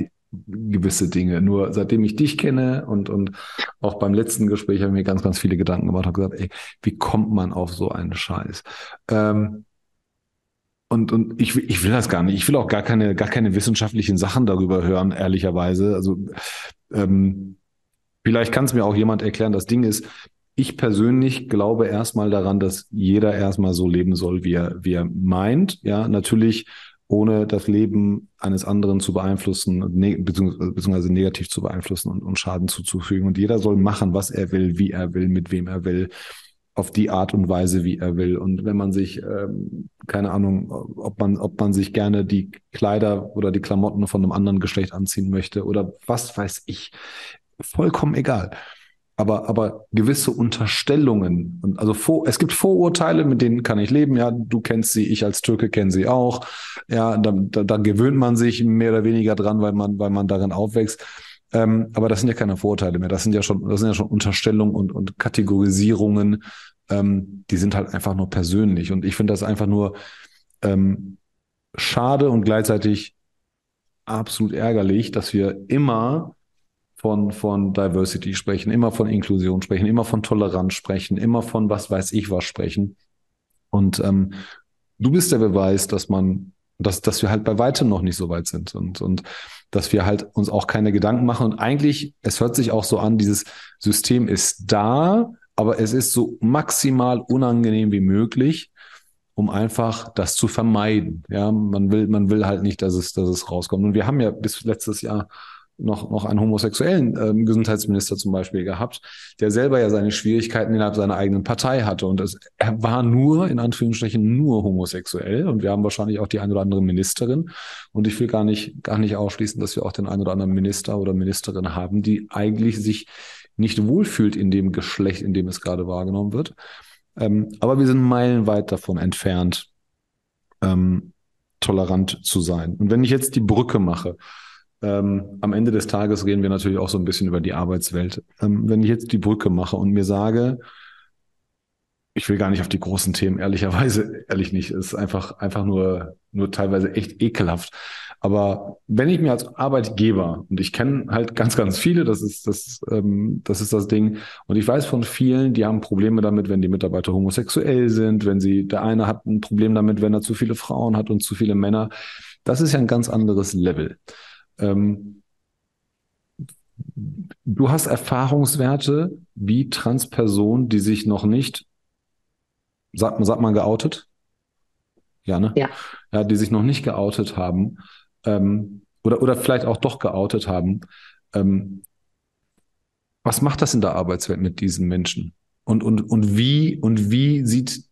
Speaker 1: gewisse Dinge. Nur seitdem ich dich kenne und, und auch beim letzten Gespräch habe ich mir ganz, ganz viele Gedanken gemacht und gesagt, ey, wie kommt man auf so einen Scheiß? Ähm, und, und ich, ich will das gar nicht. Ich will auch gar keine, gar keine wissenschaftlichen Sachen darüber hören, ehrlicherweise. Also ähm, vielleicht kann es mir auch jemand erklären. Das Ding ist, ich persönlich glaube erstmal daran, dass jeder erstmal so leben soll, wie er, wie er meint. Ja, natürlich ohne das Leben eines anderen zu beeinflussen, ne, beziehungsweise negativ zu beeinflussen und, und Schaden zuzufügen. Und jeder soll machen, was er will, wie er will, mit wem er will, auf die Art und Weise, wie er will. Und wenn man sich, ähm, keine Ahnung, ob man, ob man sich gerne die Kleider oder die Klamotten von einem anderen Geschlecht anziehen möchte oder was weiß ich, vollkommen egal aber, aber gewisse Unterstellungen. Und also vor, es gibt Vorurteile, mit denen kann ich leben. Ja, du kennst sie, ich als Türke kenne sie auch. Ja, da, da, da gewöhnt man sich mehr oder weniger dran, weil man, weil man darin aufwächst. Ähm, aber das sind ja keine Vorurteile mehr. Das sind ja schon, das sind ja schon Unterstellungen und, und Kategorisierungen. Ähm, die sind halt einfach nur persönlich. Und ich finde das einfach nur ähm, schade und gleichzeitig absolut ärgerlich, dass wir immer von, von Diversity sprechen, immer von Inklusion sprechen, immer von Toleranz sprechen, immer von was weiß ich was sprechen. Und ähm, du bist der Beweis, dass man, dass, dass wir halt bei weitem noch nicht so weit sind und, und dass wir halt uns auch keine Gedanken machen. Und eigentlich, es hört sich auch so an, dieses System ist da, aber es ist so maximal unangenehm wie möglich, um einfach das zu vermeiden. Ja, man will, man will halt nicht, dass es, dass es rauskommt. Und wir haben ja bis letztes Jahr noch, noch einen homosexuellen ähm, Gesundheitsminister zum Beispiel gehabt, der selber ja seine Schwierigkeiten innerhalb seiner eigenen Partei hatte. Und es, er war nur, in Anführungsstrichen, nur homosexuell. Und wir haben wahrscheinlich auch die eine oder andere Ministerin. Und ich will gar nicht, gar nicht ausschließen, dass wir auch den einen oder anderen Minister oder Ministerin haben, die eigentlich sich nicht wohlfühlt in dem Geschlecht, in dem es gerade wahrgenommen wird. Ähm, aber wir sind meilenweit davon entfernt, ähm, tolerant zu sein. Und wenn ich jetzt die Brücke mache, ähm, am Ende des Tages reden wir natürlich auch so ein bisschen über die Arbeitswelt. Ähm, wenn ich jetzt die Brücke mache und mir sage, ich will gar nicht auf die großen Themen, ehrlicherweise, <laughs> ehrlich nicht, ist einfach, einfach nur, nur teilweise echt ekelhaft. Aber wenn ich mir als Arbeitgeber, und ich kenne halt ganz, ganz viele, das ist das, ähm, das ist das Ding, und ich weiß von vielen, die haben Probleme damit, wenn die Mitarbeiter homosexuell sind, wenn sie, der eine hat ein Problem damit, wenn er zu viele Frauen hat und zu viele Männer. Das ist ja ein ganz anderes Level. Ähm, du hast Erfahrungswerte wie Transpersonen, die sich noch nicht, sagt, sagt man geoutet? Ja, ne?
Speaker 2: Ja.
Speaker 1: Ja, die sich noch nicht geoutet haben ähm, oder, oder vielleicht auch doch geoutet haben. Ähm, was macht das in der Arbeitswelt mit diesen Menschen? Und, und, und wie, und wie sieht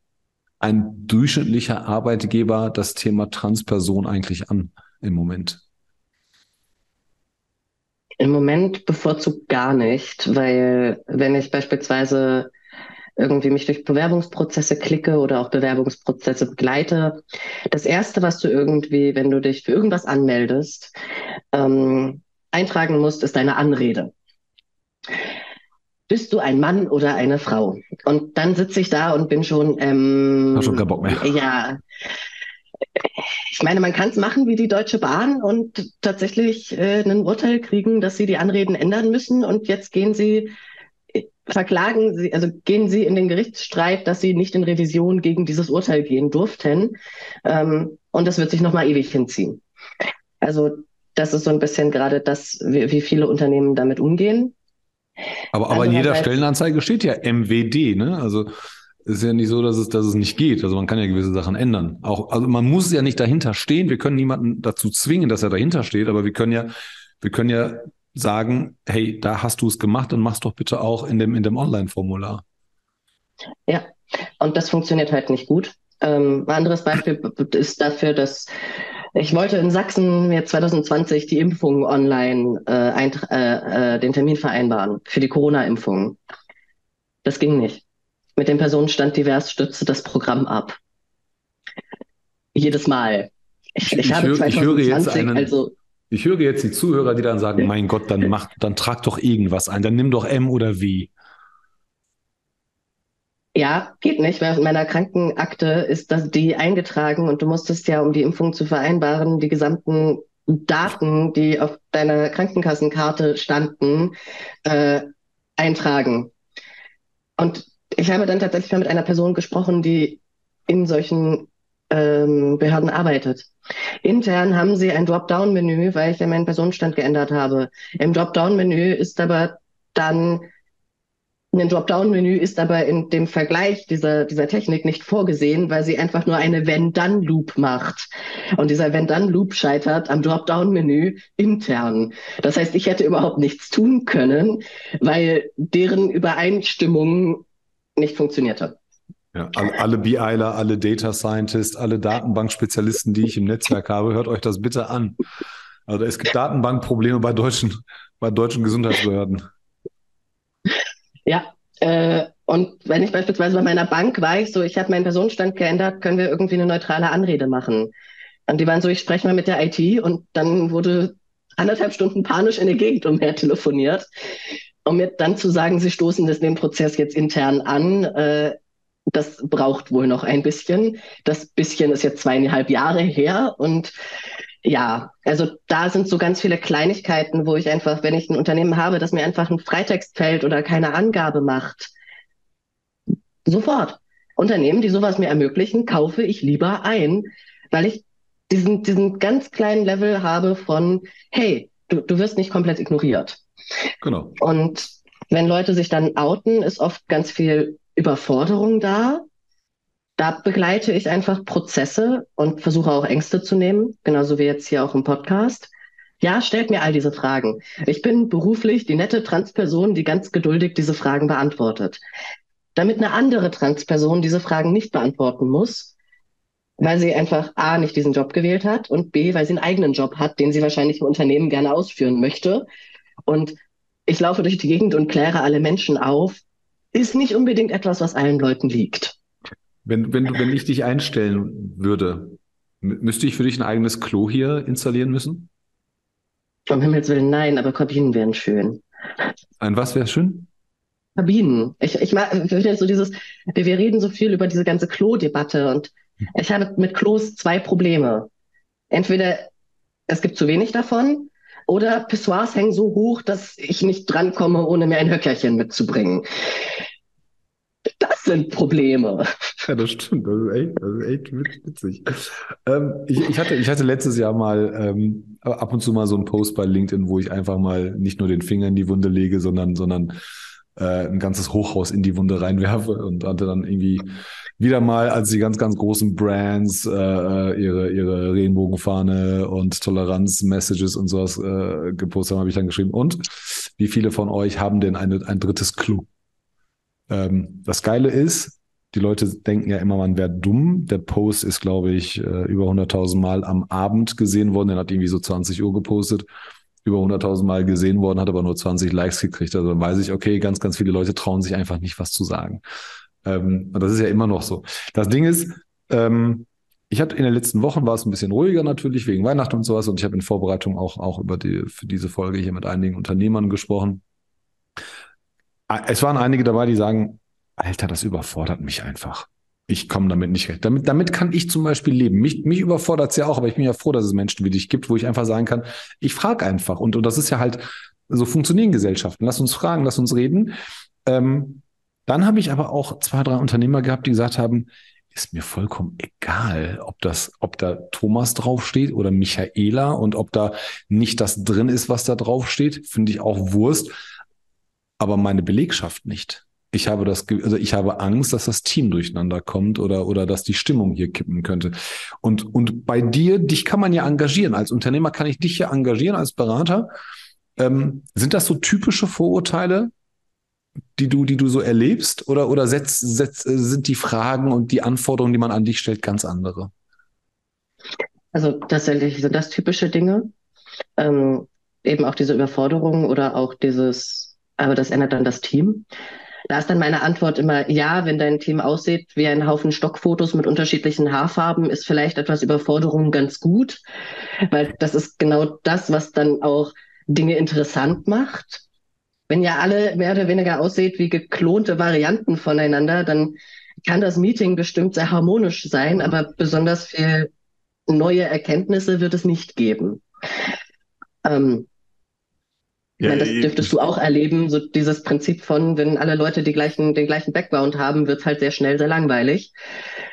Speaker 1: ein durchschnittlicher Arbeitgeber das Thema Transperson eigentlich an im Moment?
Speaker 2: Im Moment bevorzugt gar nicht, weil wenn ich beispielsweise irgendwie mich durch Bewerbungsprozesse klicke oder auch Bewerbungsprozesse begleite, das erste, was du irgendwie, wenn du dich für irgendwas anmeldest, ähm, eintragen musst, ist deine Anrede. Bist du ein Mann oder eine Frau? Und dann sitze ich da und bin schon, ähm,
Speaker 1: Hast schon keinen Bock mehr.
Speaker 2: Ja, ich meine, man kann es machen wie die Deutsche Bahn und tatsächlich äh, ein Urteil kriegen, dass sie die Anreden ändern müssen und jetzt gehen sie, äh, verklagen sie, also gehen sie in den Gerichtsstreit, dass sie nicht in Revision gegen dieses Urteil gehen durften. Ähm, und das wird sich nochmal ewig hinziehen. Also das ist so ein bisschen gerade das, wie, wie viele Unternehmen damit umgehen.
Speaker 1: Aber, aber also, in jeder Stellenanzeige steht ja MWD, ne? Also ist ja nicht so, dass es, dass es nicht geht. Also man kann ja gewisse Sachen ändern. Auch, also man muss ja nicht dahinter stehen. Wir können niemanden dazu zwingen, dass er dahinter steht, aber wir können ja, wir können ja sagen, hey, da hast du es gemacht und mach's doch bitte auch in dem, in dem Online-Formular.
Speaker 2: Ja, und das funktioniert halt nicht gut. Ähm, ein anderes Beispiel ist dafür, dass Ich wollte in Sachsen mir 2020 die Impfung online äh, äh, äh, den Termin vereinbaren für die Corona-Impfung. Das ging nicht. Mit dem Personenstand divers stützte das Programm ab. Jedes Mal.
Speaker 1: Ich, ich, ich habe höre, 2020, ich höre jetzt einen, also ich höre jetzt die Zuhörer, die dann sagen, mein Gott, dann mach, dann trag doch irgendwas ein, dann nimm doch M oder W.
Speaker 2: Ja, geht nicht, weil in meiner Krankenakte ist das die eingetragen und du musstest ja, um die Impfung zu vereinbaren, die gesamten Daten, die auf deiner Krankenkassenkarte standen, äh, eintragen. Und ich habe dann tatsächlich mal mit einer Person gesprochen, die in solchen ähm, Behörden arbeitet. Intern haben sie ein Dropdown-Menü, weil ich ja meinen Personenstand geändert habe. Im Dropdown-Menü ist aber dann ein Dropdown-Menü ist aber in dem Vergleich dieser, dieser Technik nicht vorgesehen, weil sie einfach nur eine Wenn-Dann-Loop macht. Und dieser Wenn-Dann-Loop scheitert am Dropdown-Menü intern. Das heißt, ich hätte überhaupt nichts tun können, weil deren Übereinstimmung nicht funktionierte.
Speaker 1: Ja, alle, alle BIler, alle Data Scientists, alle Datenbankspezialisten, die ich im Netzwerk habe, hört euch das bitte an. Also es gibt Datenbankprobleme bei deutschen, bei deutschen Gesundheitsbehörden.
Speaker 2: Ja, äh, und wenn ich beispielsweise bei meiner Bank weiß, so ich habe meinen Personenstand geändert, können wir irgendwie eine neutrale Anrede machen. Und die waren so, ich spreche mal mit der IT und dann wurde anderthalb Stunden panisch in der Gegend umher telefoniert, um mir dann zu sagen, sie stoßen das den Prozess jetzt intern an. Äh, das braucht wohl noch ein bisschen. Das bisschen ist jetzt zweieinhalb Jahre her und ja, also da sind so ganz viele Kleinigkeiten, wo ich einfach, wenn ich ein Unternehmen habe, das mir einfach ein Freitext fällt oder keine Angabe macht, sofort. Unternehmen, die sowas mir ermöglichen, kaufe ich lieber ein, weil ich diesen, diesen ganz kleinen Level habe von, hey, du, du wirst nicht komplett ignoriert. Genau. Und wenn Leute sich dann outen, ist oft ganz viel Überforderung da, da begleite ich einfach Prozesse und versuche auch Ängste zu nehmen, genauso wie jetzt hier auch im Podcast. Ja, stellt mir all diese Fragen. Ich bin beruflich die nette Transperson, die ganz geduldig diese Fragen beantwortet. Damit eine andere Transperson diese Fragen nicht beantworten muss, weil sie einfach A, nicht diesen Job gewählt hat und B, weil sie einen eigenen Job hat, den sie wahrscheinlich im Unternehmen gerne ausführen möchte. Und ich laufe durch die Gegend und kläre alle Menschen auf, ist nicht unbedingt etwas, was allen Leuten liegt.
Speaker 1: Wenn, wenn, wenn ich dich einstellen würde, müsste ich für dich ein eigenes Klo hier installieren müssen?
Speaker 2: Um Himmels Willen, nein, aber Kabinen wären schön.
Speaker 1: Ein was wäre schön?
Speaker 2: Kabinen. Ich, ich mag ich so dieses, wir reden so viel über diese ganze Klo-Debatte und ich habe mit Klos zwei Probleme. Entweder es gibt zu wenig davon oder Pissoirs hängen so hoch, dass ich nicht drankomme, ohne mir ein Höckerchen mitzubringen. Das sind Probleme. <laughs>
Speaker 1: Ja, das stimmt. Das ist echt, das ist echt witzig. Ähm, ich, ich, hatte, ich hatte letztes Jahr mal ähm, ab und zu mal so einen Post bei LinkedIn, wo ich einfach mal nicht nur den Finger in die Wunde lege, sondern, sondern äh, ein ganzes Hochhaus in die Wunde reinwerfe und hatte dann irgendwie wieder mal, als die ganz, ganz großen Brands äh, äh ihre, ihre Regenbogenfahne und Toleranz-Messages und sowas äh, gepostet haben, habe ich dann geschrieben. Und wie viele von euch haben denn eine, ein drittes Clou? Ähm, das Geile ist, die Leute denken ja immer, man wäre dumm. Der Post ist, glaube ich, äh, über 100.000 Mal am Abend gesehen worden. Der hat irgendwie so 20 Uhr gepostet. Über 100.000 Mal gesehen worden, hat aber nur 20 Likes gekriegt. Also dann weiß ich, okay, ganz, ganz viele Leute trauen sich einfach nicht, was zu sagen. Ähm, und das ist ja immer noch so. Das Ding ist, ähm, ich hatte in den letzten Wochen war es ein bisschen ruhiger natürlich wegen Weihnachten und sowas und ich habe in Vorbereitung auch auch über die für diese Folge hier mit einigen Unternehmern gesprochen. Es waren einige dabei, die sagen, Alter, das überfordert mich einfach. Ich komme damit nicht recht. Damit, damit kann ich zum Beispiel leben. Mich, mich überfordert es ja auch, aber ich bin ja froh, dass es Menschen wie dich gibt, wo ich einfach sagen kann, ich frage einfach. Und, und das ist ja halt, so funktionieren Gesellschaften. Lass uns fragen, lass uns reden. Ähm, dann habe ich aber auch zwei, drei Unternehmer gehabt, die gesagt haben, ist mir vollkommen egal, ob das, ob da Thomas draufsteht oder Michaela und ob da nicht das drin ist, was da draufsteht, finde ich auch Wurst aber meine Belegschaft nicht. Ich habe das, also ich habe Angst, dass das Team durcheinander kommt oder, oder dass die Stimmung hier kippen könnte. Und, und bei dir, dich kann man ja engagieren. Als Unternehmer kann ich dich ja engagieren als Berater. Ähm, sind das so typische Vorurteile, die du, die du so erlebst? Oder, oder setz, setz, sind die Fragen und die Anforderungen, die man an dich stellt, ganz andere?
Speaker 2: Also tatsächlich sind das typische Dinge. Ähm, eben auch diese Überforderung oder auch dieses, aber das ändert dann das Team. Da ist dann meine Antwort immer, ja, wenn dein Team aussieht wie ein Haufen Stockfotos mit unterschiedlichen Haarfarben, ist vielleicht etwas Überforderung ganz gut, weil das ist genau das, was dann auch Dinge interessant macht. Wenn ja alle mehr oder weniger aussieht wie geklonte Varianten voneinander, dann kann das Meeting bestimmt sehr harmonisch sein, aber besonders viel neue Erkenntnisse wird es nicht geben. Ähm, ja, meine, das dürftest du auch erleben, so dieses Prinzip von, wenn alle Leute die gleichen, den gleichen Background haben, wird es halt sehr schnell sehr langweilig.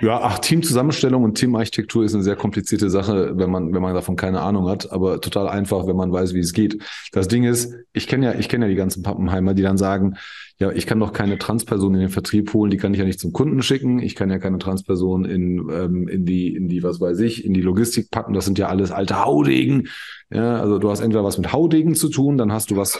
Speaker 1: Ja, ach, Teamzusammenstellung und Teamarchitektur ist eine sehr komplizierte Sache, wenn man, wenn man davon keine Ahnung hat, aber total einfach, wenn man weiß, wie es geht. Das Ding ist, ich kenne ja, ich kenne ja die ganzen Pappenheimer, die dann sagen, ja, ich kann doch keine Transperson in den Vertrieb holen, die kann ich ja nicht zum Kunden schicken. Ich kann ja keine Transperson in, ähm, in die, in die, was weiß ich, in die Logistik packen. Das sind ja alles alte Haudegen. Ja, also du hast entweder was mit Haudegen zu tun, dann hast du was.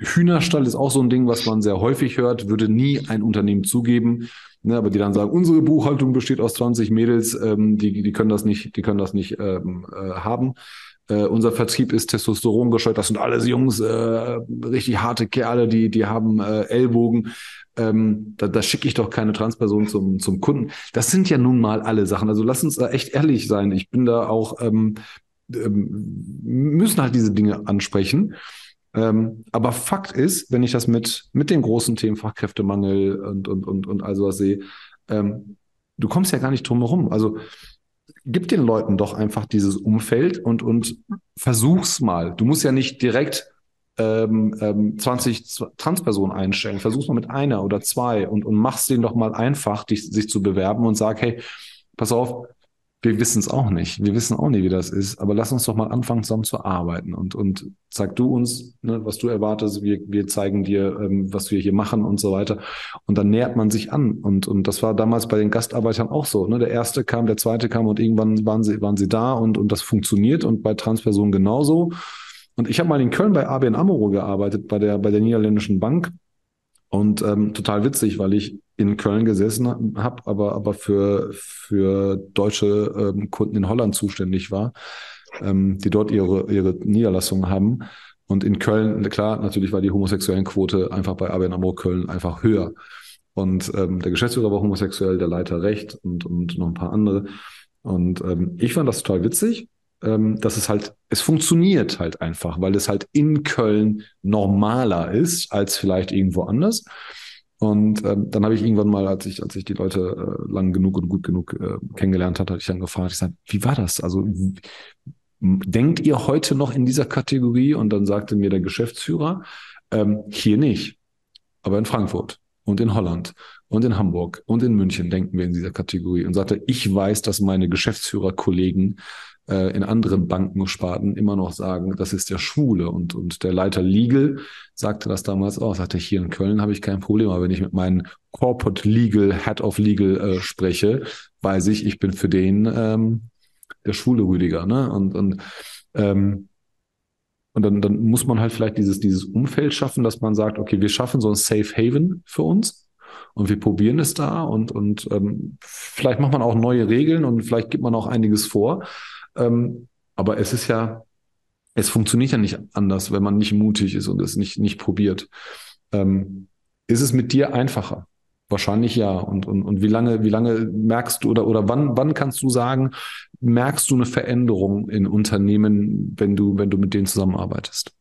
Speaker 1: Hühnerstall ist auch so ein Ding, was man sehr häufig hört, würde nie ein Unternehmen zugeben, ne, aber die dann sagen, unsere Buchhaltung besteht aus 20 Mädels, ähm, die, die können das nicht, die können das nicht ähm, äh, haben. Äh, unser Vertrieb ist Testosteron gescheut. Das sind alles Jungs, äh, richtig harte Kerle, die, die haben äh, Ellbogen. Ähm, da, da schicke ich doch keine Transperson zum, zum Kunden. Das sind ja nun mal alle Sachen. Also lass uns da echt ehrlich sein. Ich bin da auch, ähm, ähm, müssen halt diese Dinge ansprechen. Ähm, aber Fakt ist, wenn ich das mit, mit den großen Themen Fachkräftemangel und, und, und, und all sowas sehe, ähm, du kommst ja gar nicht drum herum. Also gib den Leuten doch einfach dieses Umfeld und, und versuch's mal. Du musst ja nicht direkt ähm, ähm, 20 Transpersonen einstellen. Versuch's mal mit einer oder zwei und, und mach's denen doch mal einfach, dich, sich zu bewerben und sag, hey, pass auf, wir wissen es auch nicht. Wir wissen auch nicht, wie das ist. Aber lass uns doch mal anfangen, zusammen zu arbeiten. Und, und sag du uns, ne, was du erwartest. Wir, wir zeigen dir, ähm, was wir hier machen und so weiter. Und dann nähert man sich an. Und, und das war damals bei den Gastarbeitern auch so. Ne? Der erste kam, der zweite kam und irgendwann waren sie, waren sie da und, und das funktioniert. Und bei Transpersonen genauso. Und ich habe mal in Köln bei ABN Amro gearbeitet, bei der, bei der niederländischen Bank. Und ähm, total witzig, weil ich in Köln gesessen habe, aber, aber für, für deutsche ähm, Kunden in Holland zuständig war, ähm, die dort ihre, ihre Niederlassungen haben. Und in Köln, klar, natürlich war die homosexuellen Quote einfach bei ABN AMRO Köln einfach höher. Und ähm, der Geschäftsführer war homosexuell, der Leiter recht und, und noch ein paar andere. Und ähm, ich fand das total witzig, ähm, dass es halt, es funktioniert halt einfach, weil es halt in Köln normaler ist als vielleicht irgendwo anders. Und ähm, dann habe ich irgendwann mal, als ich, als ich die Leute äh, lang genug und gut genug äh, kennengelernt hatte, hatte ich dann gefragt, ich sage, wie war das? Also denkt ihr heute noch in dieser Kategorie? Und dann sagte mir der Geschäftsführer, ähm, hier nicht, aber in Frankfurt und in Holland und in Hamburg und in München denken wir in dieser Kategorie und sagte, ich weiß, dass meine Geschäftsführerkollegen in anderen Bankensparten immer noch sagen, das ist der Schwule. Und, und der Leiter Legal sagte das damals auch, sagte, hier in Köln habe ich kein Problem, aber wenn ich mit meinem Corporate Legal, Head of Legal äh, spreche, weiß ich, ich bin für den ähm, der schwule Rüdiger. Ne? Und, und ähm, und dann, dann muss man halt vielleicht dieses, dieses Umfeld schaffen, dass man sagt, okay, wir schaffen so ein Safe Haven für uns und wir probieren es da und, und ähm, vielleicht macht man auch neue Regeln und vielleicht gibt man auch einiges vor. Ähm, aber es ist ja, es funktioniert ja nicht anders, wenn man nicht mutig ist und es nicht, nicht probiert. Ähm, ist es mit dir einfacher? Wahrscheinlich ja. Und, und, und wie lange, wie lange merkst du oder, oder wann, wann kannst du sagen, merkst du eine Veränderung in Unternehmen, wenn du, wenn du mit denen zusammenarbeitest?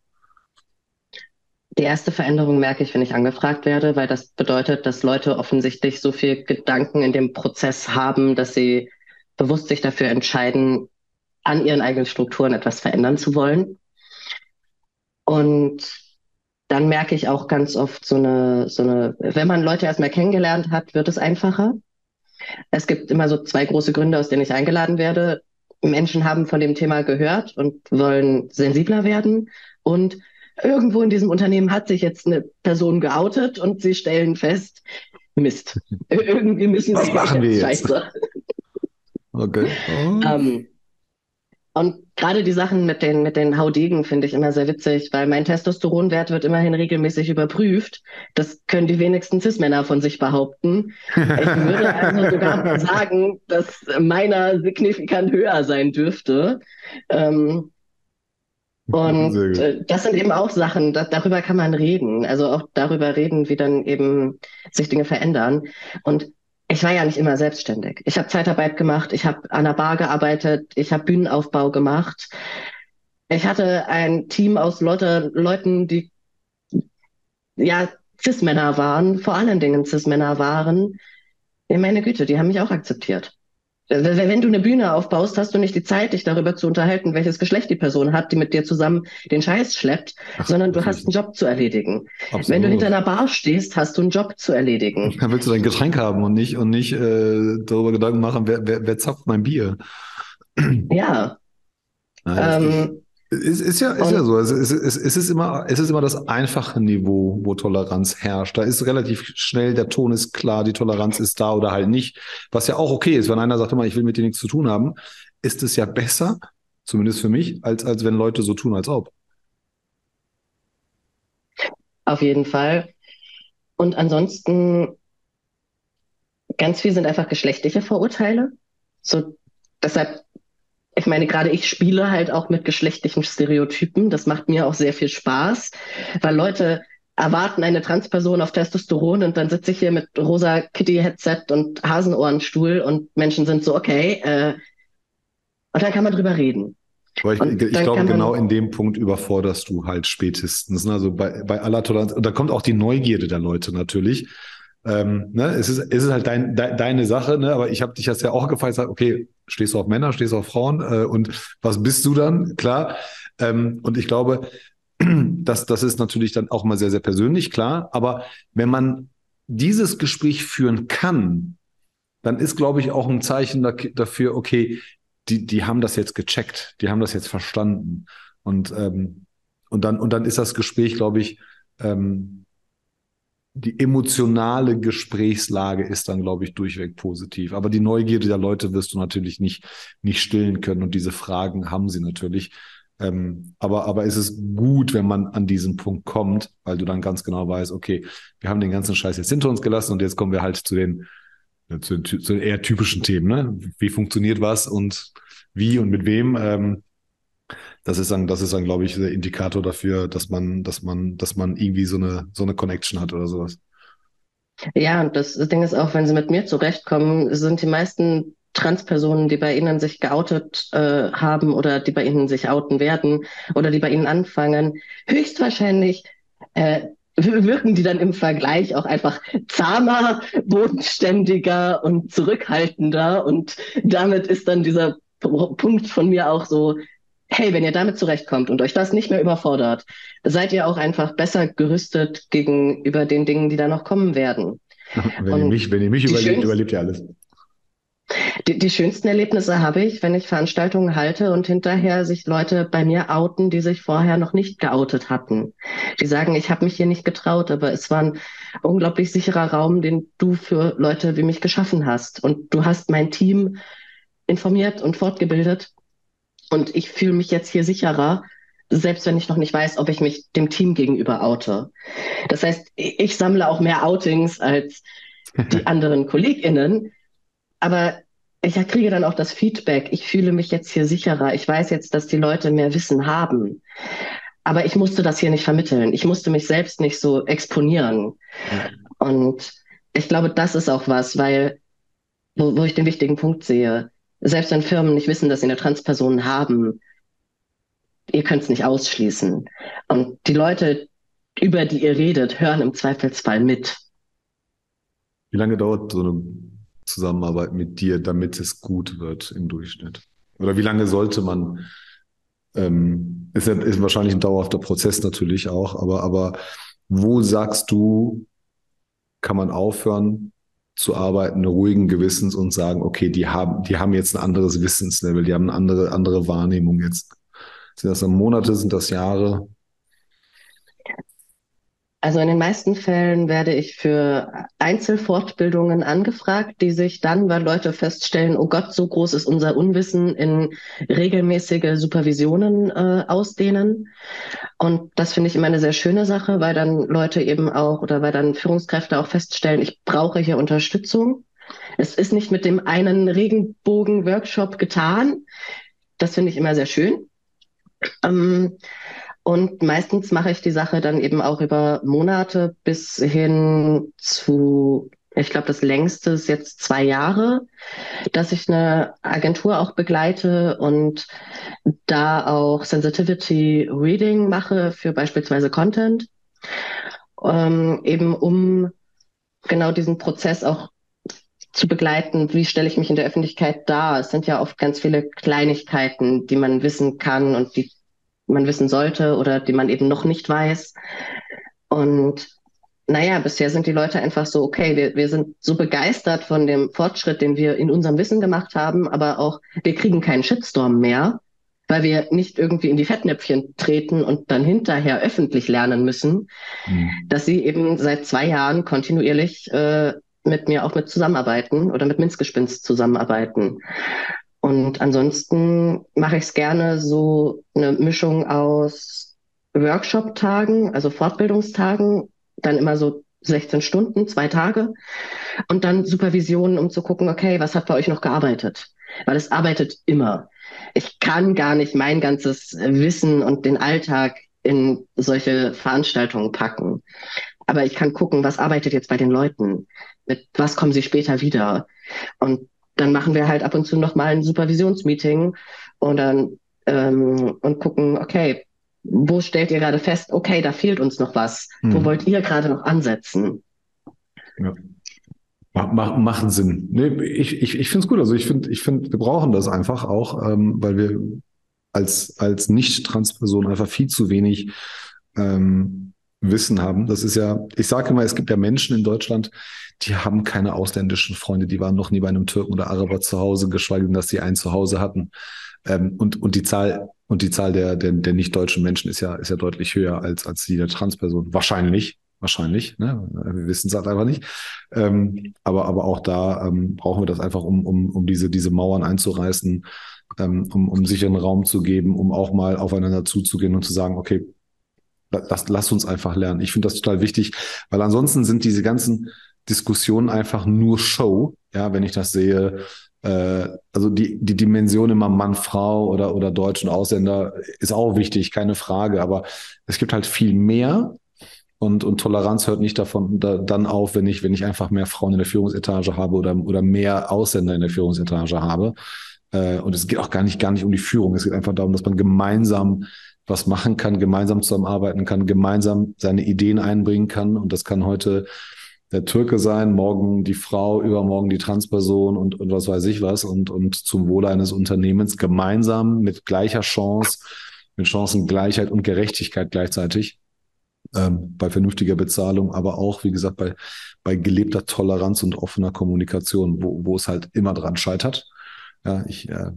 Speaker 2: Die erste Veränderung merke ich, wenn ich angefragt werde, weil das bedeutet, dass Leute offensichtlich so viel Gedanken in dem Prozess haben, dass sie bewusst sich dafür entscheiden, an ihren eigenen Strukturen etwas verändern zu wollen. Und dann merke ich auch ganz oft so eine, so eine, wenn man Leute erstmal kennengelernt hat, wird es einfacher. Es gibt immer so zwei große Gründe, aus denen ich eingeladen werde. Menschen haben von dem Thema gehört und wollen sensibler werden. Und irgendwo in diesem Unternehmen hat sich jetzt eine Person geoutet und sie stellen fest, Mist, <laughs> irgendwie müssen
Speaker 1: sie Was machen wir jetzt? Scheiße.
Speaker 2: Okay. Oh. Ähm, Und gerade die Sachen mit den, mit den Haudegen finde ich immer sehr witzig, weil mein Testosteronwert wird immerhin regelmäßig überprüft. Das können die wenigsten Cis-Männer von sich behaupten. Ich würde also <laughs> sogar sagen, dass meiner signifikant höher sein dürfte. Ähm, und <laughs> äh, das sind eben auch Sachen, da, darüber kann man reden. Also auch darüber reden, wie dann eben sich Dinge verändern. Und ich war ja nicht immer selbstständig. Ich habe Zeitarbeit gemacht, ich habe an der Bar gearbeitet, ich habe Bühnenaufbau gemacht. Ich hatte ein Team aus Leute, Leuten, die ja Cis-Männer waren, vor allen Dingen Cis-Männer waren. Meine Güte, die haben mich auch akzeptiert. Wenn du eine Bühne aufbaust, hast du nicht die Zeit, dich darüber zu unterhalten, welches Geschlecht die Person hat, die mit dir zusammen den Scheiß schleppt, Ach, sondern du hast einen Job zu erledigen. Absolut. Wenn du hinter einer Bar stehst, hast du einen Job zu erledigen.
Speaker 1: Dann willst du dein Getränk haben und nicht, und nicht äh, darüber Gedanken machen, wer, wer, wer zapft mein Bier.
Speaker 2: Ja. ähm,
Speaker 1: ist, ist ja, ist ja so. Es, es, es, es, ist immer, es ist immer das einfache Niveau, wo Toleranz herrscht. Da ist relativ schnell, der Ton ist klar, die Toleranz ist da oder halt nicht. Was ja auch okay ist, wenn einer sagt immer, ich will mit dir nichts zu tun haben, ist es ja besser, zumindest für mich, als, als wenn Leute so tun, als ob.
Speaker 2: Auf jeden Fall. Und ansonsten, ganz viel sind einfach geschlechtliche Vorurteile. So, deshalb ich meine, gerade ich spiele halt auch mit geschlechtlichen Stereotypen. Das macht mir auch sehr viel Spaß, weil Leute erwarten eine Transperson auf Testosteron und dann sitze ich hier mit rosa Kitty-Headset und Hasenohrenstuhl und Menschen sind so, okay, äh, und dann kann man drüber reden.
Speaker 1: Aber ich, ich glaube, genau in dem Punkt überforderst du halt spätestens. Ne? Also bei, bei aller Toleranz, und da kommt auch die Neugierde der Leute natürlich. Ähm, ne? es, ist, es ist halt dein, de, deine Sache, ne? aber ich habe dich jetzt ja auch gefragt, okay, stehst du auf Männer, stehst du auf Frauen äh, und was bist du dann? Klar. Ähm, und ich glaube, <clears throat> das, das ist natürlich dann auch mal sehr, sehr persönlich, klar. Aber wenn man dieses Gespräch führen kann, dann ist, glaube ich, auch ein Zeichen dafür, okay, die, die haben das jetzt gecheckt, die haben das jetzt verstanden. Und, ähm, und, dann, und dann ist das Gespräch, glaube ich, ähm, die emotionale Gesprächslage ist dann, glaube ich, durchweg positiv. Aber die Neugierde der Leute wirst du natürlich nicht, nicht stillen können. Und diese Fragen haben sie natürlich. Ähm, aber, aber es ist gut, wenn man an diesen Punkt kommt, weil du dann ganz genau weißt, okay, wir haben den ganzen Scheiß jetzt hinter uns gelassen und jetzt kommen wir halt zu den, zu den, zu den eher typischen Themen. Ne? Wie funktioniert was und wie und mit wem? Ähm, das ist dann, das ist dann, glaube ich, der Indikator dafür, dass man, dass man, dass man irgendwie so eine, so eine Connection hat oder sowas.
Speaker 2: Ja, und das Ding ist auch, wenn sie mit mir zurechtkommen, sind die meisten Transpersonen, die bei Ihnen sich geoutet äh, haben oder die bei Ihnen sich outen werden oder die bei Ihnen anfangen, höchstwahrscheinlich äh, wirken die dann im Vergleich auch einfach zahmer, bodenständiger und zurückhaltender. Und damit ist dann dieser Punkt von mir auch so, hey, wenn ihr damit zurechtkommt und euch das nicht mehr überfordert, seid ihr auch einfach besser gerüstet gegenüber den Dingen, die da noch kommen werden. <laughs>
Speaker 1: wenn, ihr mich, wenn ihr mich überlebt, überlebt ihr alles.
Speaker 2: Die, die schönsten Erlebnisse habe ich, wenn ich Veranstaltungen halte und hinterher sich Leute bei mir outen, die sich vorher noch nicht geoutet hatten. Die sagen, ich habe mich hier nicht getraut, aber es war ein unglaublich sicherer Raum, den du für Leute wie mich geschaffen hast. Und du hast mein Team informiert und fortgebildet und ich fühle mich jetzt hier sicherer, selbst wenn ich noch nicht weiß, ob ich mich dem Team gegenüber oute. Das heißt, ich sammle auch mehr Outings als die <laughs> anderen KollegInnen. Aber ich kriege dann auch das Feedback. Ich fühle mich jetzt hier sicherer. Ich weiß jetzt, dass die Leute mehr Wissen haben. Aber ich musste das hier nicht vermitteln. Ich musste mich selbst nicht so exponieren. Und ich glaube, das ist auch was, weil, wo, wo ich den wichtigen Punkt sehe selbst wenn Firmen nicht wissen, dass sie eine Transperson haben, ihr könnt es nicht ausschließen. Und die Leute, über die ihr redet, hören im Zweifelsfall mit.
Speaker 1: Wie lange dauert so eine Zusammenarbeit mit dir, damit es gut wird im Durchschnitt? Oder wie lange sollte man, ähm, ist, ist wahrscheinlich ein dauerhafter Prozess natürlich auch, aber, aber wo sagst du, kann man aufhören, zu arbeiten, ruhigen Gewissens und sagen, okay, die haben, die haben jetzt ein anderes Wissenslevel, die haben eine andere, andere Wahrnehmung jetzt. Sind das dann Monate, sind das Jahre?
Speaker 2: Also in den meisten Fällen werde ich für Einzelfortbildungen angefragt, die sich dann, weil Leute feststellen, oh Gott, so groß ist unser Unwissen, in regelmäßige Supervisionen äh, ausdehnen. Und das finde ich immer eine sehr schöne Sache, weil dann Leute eben auch oder weil dann Führungskräfte auch feststellen, ich brauche hier Unterstützung. Es ist nicht mit dem einen Regenbogen-Workshop getan. Das finde ich immer sehr schön. Ähm, und meistens mache ich die Sache dann eben auch über Monate bis hin zu, ich glaube, das längste ist jetzt zwei Jahre, dass ich eine Agentur auch begleite und da auch Sensitivity Reading mache für beispielsweise Content, ähm, eben um genau diesen Prozess auch zu begleiten, wie stelle ich mich in der Öffentlichkeit dar. Es sind ja oft ganz viele Kleinigkeiten, die man wissen kann und die man wissen sollte oder die man eben noch nicht weiß. Und naja, bisher sind die Leute einfach so, okay, wir, wir sind so begeistert von dem Fortschritt, den wir in unserem Wissen gemacht haben, aber auch wir kriegen keinen Shitstorm mehr, weil wir nicht irgendwie in die Fettnäpfchen treten und dann hinterher öffentlich lernen müssen, mhm. dass sie eben seit zwei Jahren kontinuierlich äh, mit mir auch mit zusammenarbeiten oder mit Minzgespinst zusammenarbeiten. Und ansonsten mache ich es gerne so eine Mischung aus Workshop-Tagen, also Fortbildungstagen, dann immer so 16 Stunden, zwei Tage und dann Supervisionen, um zu gucken, okay, was hat bei euch noch gearbeitet? Weil es arbeitet immer. Ich kann gar nicht mein ganzes Wissen und den Alltag in solche Veranstaltungen packen. Aber ich kann gucken, was arbeitet jetzt bei den Leuten? Mit was kommen sie später wieder? Und dann machen wir halt ab und zu nochmal ein Supervisionsmeeting und dann ähm, und gucken, okay, wo stellt ihr gerade fest, okay, da fehlt uns noch was. Hm. Wo mhm. wollt ihr gerade noch ansetzen?
Speaker 1: Ja. Mach, machen Sinn. Nee, ich ich, ich finde es gut. Also ich finde, ich finde, wir brauchen das einfach auch, ähm, weil wir als, als Nicht-Trans-Person einfach viel zu wenig ähm, Wissen haben. Das ist ja, ich sage immer, es gibt ja Menschen in Deutschland, die haben keine ausländischen Freunde, die waren noch nie bei einem Türken oder Araber zu Hause, geschweige denn, dass sie ein Zuhause hatten. Ähm, und, und die Zahl, und die Zahl der, der, der nicht deutschen Menschen ist ja, ist ja deutlich höher als, als die der Transperson. Wahrscheinlich, wahrscheinlich, ne? Wir wissen es halt einfach nicht. Ähm, aber, aber auch da ähm, brauchen wir das einfach, um, um, um diese, diese Mauern einzureißen, ähm, um, um sicheren Raum zu geben, um auch mal aufeinander zuzugehen und zu sagen, okay, lass, lass uns einfach lernen. Ich finde das total wichtig, weil ansonsten sind diese ganzen Diskussionen einfach nur Show. Ja, wenn ich das sehe, äh, also die, die Dimension immer Mann, Frau oder, oder Deutsch und Ausländer ist auch wichtig, keine Frage. Aber es gibt halt viel mehr. Und, und Toleranz hört nicht davon da, dann auf, wenn ich, wenn ich einfach mehr Frauen in der Führungsetage habe oder, oder mehr Ausländer in der Führungsetage habe. Äh, und es geht auch gar nicht, gar nicht um die Führung. Es geht einfach darum, dass man gemeinsam was machen kann, gemeinsam zusammenarbeiten kann, gemeinsam seine Ideen einbringen kann. Und das kann heute der Türke sein, morgen die Frau, übermorgen die Transperson und, und was weiß ich was und, und zum Wohle eines Unternehmens gemeinsam mit gleicher Chance, mit Chancengleichheit und Gerechtigkeit gleichzeitig, ähm, bei vernünftiger Bezahlung, aber auch, wie gesagt, bei, bei gelebter Toleranz und offener Kommunikation, wo, wo es halt immer dran scheitert. Ja, ich äh,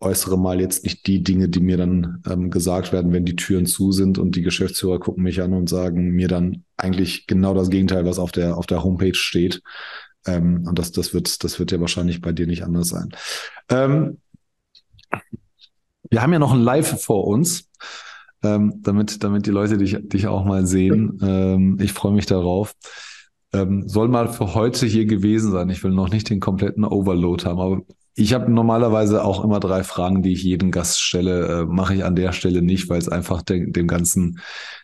Speaker 1: äußere mal jetzt nicht die Dinge, die mir dann ähm, gesagt werden, wenn die Türen zu sind und die Geschäftsführer gucken mich an und sagen mir dann eigentlich genau das Gegenteil, was auf der, auf der Homepage steht. Ähm, und das, das wird, das wird ja wahrscheinlich bei dir nicht anders sein. Ähm, wir haben ja noch ein Live vor uns, ähm, damit, damit die Leute dich, dich auch mal sehen. Ähm, ich freue mich darauf. Ähm, soll mal für heute hier gewesen sein. Ich will noch nicht den kompletten Overload haben, aber ich habe normalerweise auch immer drei Fragen, die ich jedem Gast stelle. Äh, Mache ich an der Stelle nicht, weil es einfach de dem ganzen,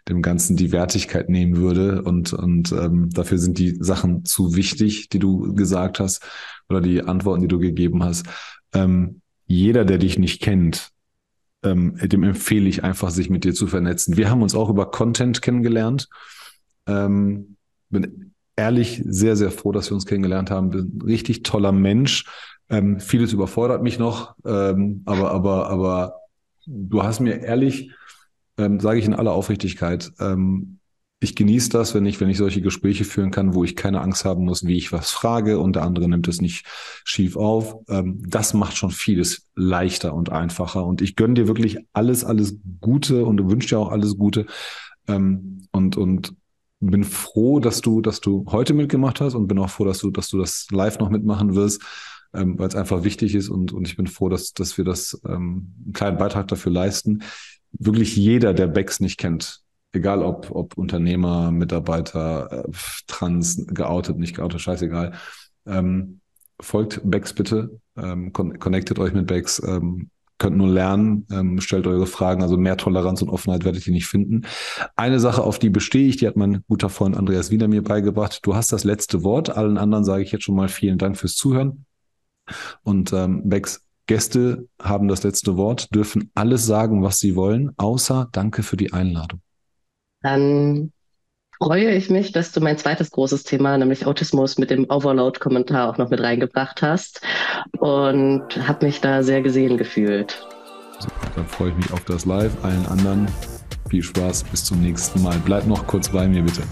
Speaker 1: dem ganzen die Wertigkeit nehmen würde und und ähm, dafür sind die Sachen zu wichtig, die du gesagt hast oder die Antworten, die du gegeben hast. Ähm, jeder, der dich nicht kennt, ähm, dem empfehle ich einfach, sich mit dir zu vernetzen. Wir haben uns auch über Content kennengelernt. Ähm, bin ehrlich sehr, sehr froh, dass wir uns kennengelernt haben. Bin ein richtig toller Mensch ähm, vieles überfordert mich noch, ähm, aber, aber, aber du hast mir ehrlich, ähm, sage ich in aller Aufrichtigkeit, ähm, ich genieße das, wenn ich, wenn ich solche Gespräche führen kann, wo ich keine Angst haben muss, wie ich was frage und der andere nimmt es nicht schief auf. Ähm, das macht schon vieles leichter und einfacher. Und ich gönne dir wirklich alles, alles Gute und wünsche dir auch alles Gute. Ähm, und, und bin froh, dass du, dass du heute mitgemacht hast und bin auch froh, dass du, dass du das live noch mitmachen wirst, ähm, weil es einfach wichtig ist und, und ich bin froh, dass, dass wir das ähm, einen kleinen Beitrag dafür leisten. Wirklich jeder, der Becks nicht kennt, egal ob, ob Unternehmer, Mitarbeiter, äh, trans, geoutet, nicht geoutet, scheißegal, ähm, folgt Becks bitte, ähm, connectet euch mit Becks, ähm, könnt nur lernen, ähm, stellt eure Fragen, also mehr Toleranz und Offenheit werdet ihr nicht finden. Eine Sache, auf die bestehe ich, die hat mein guter Freund Andreas Wiener mir beigebracht. Du hast das letzte Wort. Allen anderen sage ich jetzt schon mal vielen Dank fürs Zuhören. Und ähm, Becks Gäste haben das letzte Wort, dürfen alles sagen, was sie wollen, außer Danke für die Einladung.
Speaker 2: Dann freue ich mich, dass du mein zweites großes Thema, nämlich Autismus, mit dem Overload-Kommentar auch noch mit reingebracht hast und habe mich da sehr gesehen gefühlt.
Speaker 1: Super, dann freue ich mich auf das Live. Allen anderen viel Spaß, bis zum nächsten Mal. Bleib noch kurz bei mir, bitte.